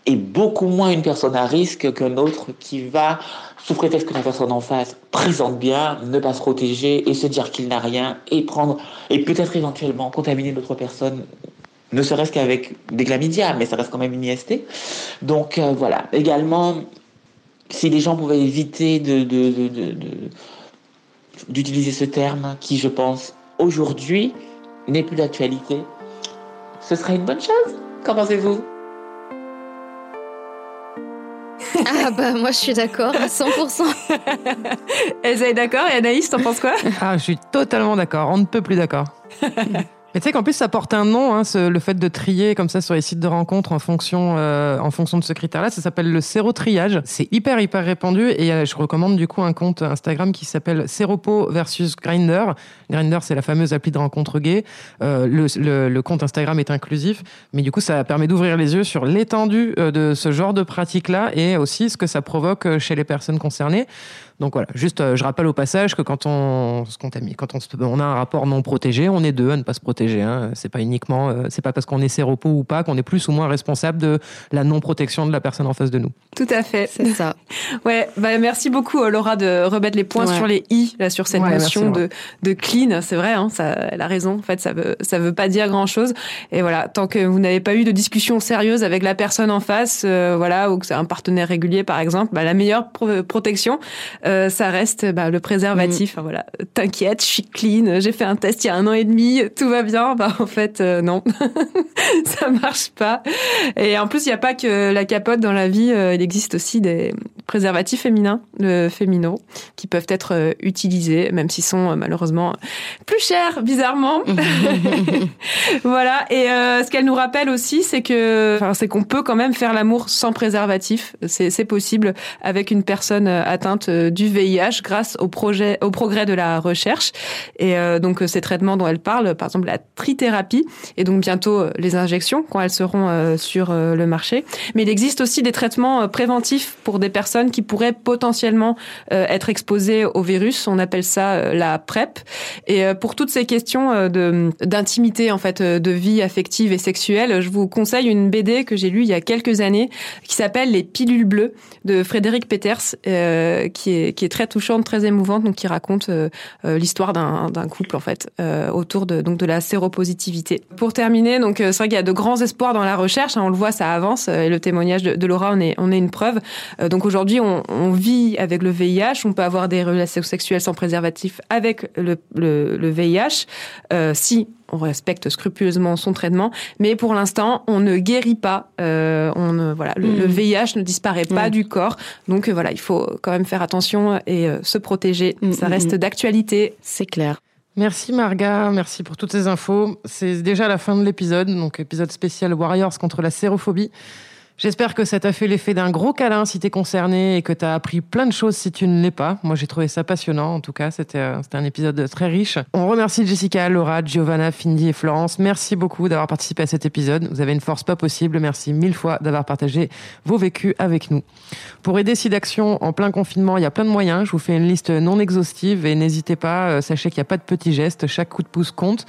est beaucoup moins une personne à risque qu'un autre qui va, sous prétexte que la personne en face présente bien, ne pas se protéger et se dire qu'il n'a rien et prendre et peut-être éventuellement contaminer l'autre personne ne serait-ce qu'avec des chlamydia, mais ça reste quand même une IST. Donc euh, voilà. Également, si les gens pouvaient éviter de, d'utiliser ce terme qui, je pense, aujourd'hui n'est plus d'actualité, ce serait une bonne chose. Qu'en pensez-vous? Ah bah moi je suis d'accord à 100%. Elsa est d'accord et Anaïs, t'en penses quoi? Ah je suis totalement d'accord, on ne peut plus d'accord. Mais tu sais qu'en plus, ça porte un nom, hein, le fait de trier comme ça sur les sites de rencontres en fonction, euh, en fonction de ce critère-là. Ça s'appelle le sérotriage. C'est hyper, hyper répandu. Et euh, je recommande du coup un compte Instagram qui s'appelle Séropo versus Grinder. Grinder, c'est la fameuse appli de rencontre gay. Euh, le, le, compte Instagram est inclusif. Mais du coup, ça permet d'ouvrir les yeux sur l'étendue de ce genre de pratique-là et aussi ce que ça provoque chez les personnes concernées. Donc voilà, juste, euh, je rappelle au passage que quand on, quand on, on, a un rapport non protégé, on est deux à ne pas se protéger. Hein. C'est pas uniquement, euh, c'est pas parce qu'on est séropo ou pas qu'on est plus ou moins responsable de la non protection de la personne en face de nous. Tout à fait, c'est ça. ouais, bah merci beaucoup euh, Laura de remettre les points sur les i là sur cette notion de, de clean. C'est vrai, hein, ça, elle a raison. En fait, ça veut ça veut pas dire grand chose. Et voilà, tant que vous n'avez pas eu de discussion sérieuse avec la personne en face, voilà, ou que c'est un partenaire régulier par exemple, bah, la meilleure protection. Euh, ça reste bah, le préservatif. Mm. voilà, t'inquiète, je suis clean, j'ai fait un test il y a un an et demi, tout va bien. Bah en fait euh, non, ça marche pas. Et en plus, il n'y a pas que la capote dans la vie. Euh, il existe aussi des préservatifs féminins, féminaux, qui peuvent être utilisés, même s'ils sont malheureusement plus chers, bizarrement. voilà. Et ce qu'elle nous rappelle aussi, c'est que, enfin, c'est qu'on peut quand même faire l'amour sans préservatif. C'est possible avec une personne atteinte du VIH grâce au projet, au progrès de la recherche. Et euh, donc ces traitements dont elle parle, par exemple la trithérapie, et donc bientôt euh, les injections quand elles seront euh, sur le marché. Mais il existe aussi des traitements préventifs pour des personnes qui pourraient potentiellement être exposées au virus. On appelle ça la PrEP. Et pour toutes ces questions de d'intimité en fait, de vie affective et sexuelle, je vous conseille une BD que j'ai lue il y a quelques années qui s'appelle Les pilules bleues de Frédéric Peters, qui est qui est très touchante, très émouvante, donc qui raconte euh, euh, l'histoire d'un couple en fait euh, autour de donc de la séropositivité. Pour terminer, donc c'est vrai qu'il y a de grands espoirs dans la recherche. Hein, on le voit, ça avance et le témoignage de, Laura en est on est une preuve. donc aujourd'hui on, on, vit avec le VIH, on peut avoir des relations sexuelles sans préservatif avec le, le, VIH, si on respecte scrupuleusement son traitement, mais pour l'instant, on ne guérit pas. Euh, on ne, voilà, le, VIH mm. ne disparaît pas du corps, donc euh, voilà, il faut quand même faire attention et euh, se protéger. Mm, Ça reste d'actualité. C'est clair. Merci Marga, merci pour toutes ces infos. C'est déjà la fin de l'épisode, donc épisode spécial Warriors contre la sérophobie. J'espère que ça t'a fait l'effet d'un gros câlin si t'es concerné et que t'as appris plein de choses si tu ne l'es pas. Moi, j'ai trouvé ça passionnant. En tout cas, c'était euh, un épisode très riche. On remercie Jessica, Laura, Giovanna, Findy et Florence. Merci beaucoup d'avoir participé à cet épisode. Vous avez une force pas possible. Merci mille fois d'avoir partagé vos vécus avec nous. Pour aider SIDAction en plein confinement, il y a plein de moyens. Je vous fais une liste non exhaustive et n'hésitez pas. Euh, sachez qu'il n'y a pas de petits gestes. Chaque coup de pouce compte.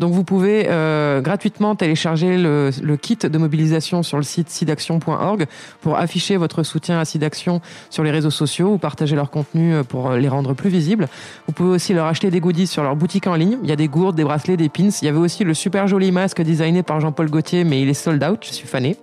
Donc, vous pouvez euh, gratuitement télécharger le, le kit de mobilisation sur le site SIDAction pour afficher votre soutien à SIDAction sur les réseaux sociaux ou partager leur contenu euh, pour euh, les rendre plus visibles. Vous pouvez aussi leur acheter des goodies sur leur boutique en ligne. Il y a des gourdes, des bracelets, des pins. Il y avait aussi le super joli masque designé par Jean-Paul Gaultier, mais il est sold out. Je suis fané.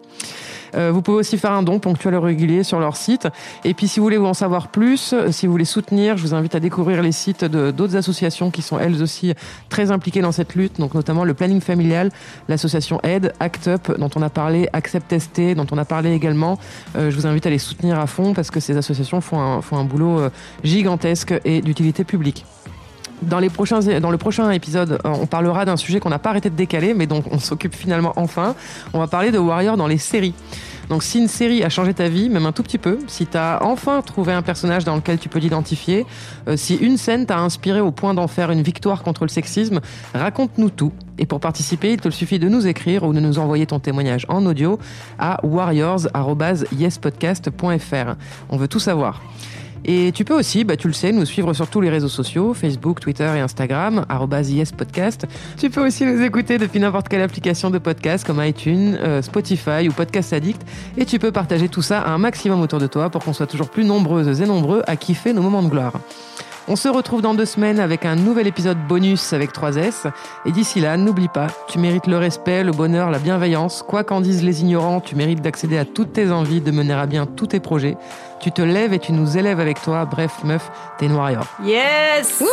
Euh, vous pouvez aussi faire un don ponctuel et régulier sur leur site. Et puis si vous voulez en savoir plus, euh, si vous voulez soutenir, je vous invite à découvrir les sites d'autres associations qui sont elles aussi très impliquées dans cette lutte, notamment le planning familial, l'association Aide, Act Up, dont on a parlé, Accept ST, dont on a parlé également. Euh, je vous invite à les soutenir à fond parce que ces associations font un boulot gigantesque et d'utilité publique. Dans, les prochains, dans le prochain épisode, on parlera d'un sujet qu'on n'a pas arrêté de décaler, mais dont on s'occupe finalement enfin. On va parler de Warrior dans les séries. Donc si une série a changé ta vie, même un tout petit peu, si tu as enfin trouvé un personnage dans lequel tu peux t'identifier, euh, si une scène t'a inspiré au point d'en faire une victoire contre le sexisme, raconte-nous tout. Et pour participer, il te suffit de nous écrire ou de nous envoyer ton témoignage en audio à warriors.yespodcast.fr. On veut tout savoir. Et tu peux aussi, bah, tu le sais, nous suivre sur tous les réseaux sociaux, Facebook, Twitter et Instagram, podcast. Tu peux aussi nous écouter depuis n'importe quelle application de podcast comme iTunes, euh, Spotify ou Podcast Addict. Et tu peux partager tout ça à un maximum autour de toi pour qu'on soit toujours plus nombreuses et nombreux à kiffer nos moments de gloire. On se retrouve dans deux semaines avec un nouvel épisode bonus avec 3S. Et d'ici là, n'oublie pas, tu mérites le respect, le bonheur, la bienveillance. Quoi qu'en disent les ignorants, tu mérites d'accéder à toutes tes envies, de mener à bien tous tes projets. Tu te lèves et tu nous élèves avec toi. Bref, meuf, t'es warrior. Yes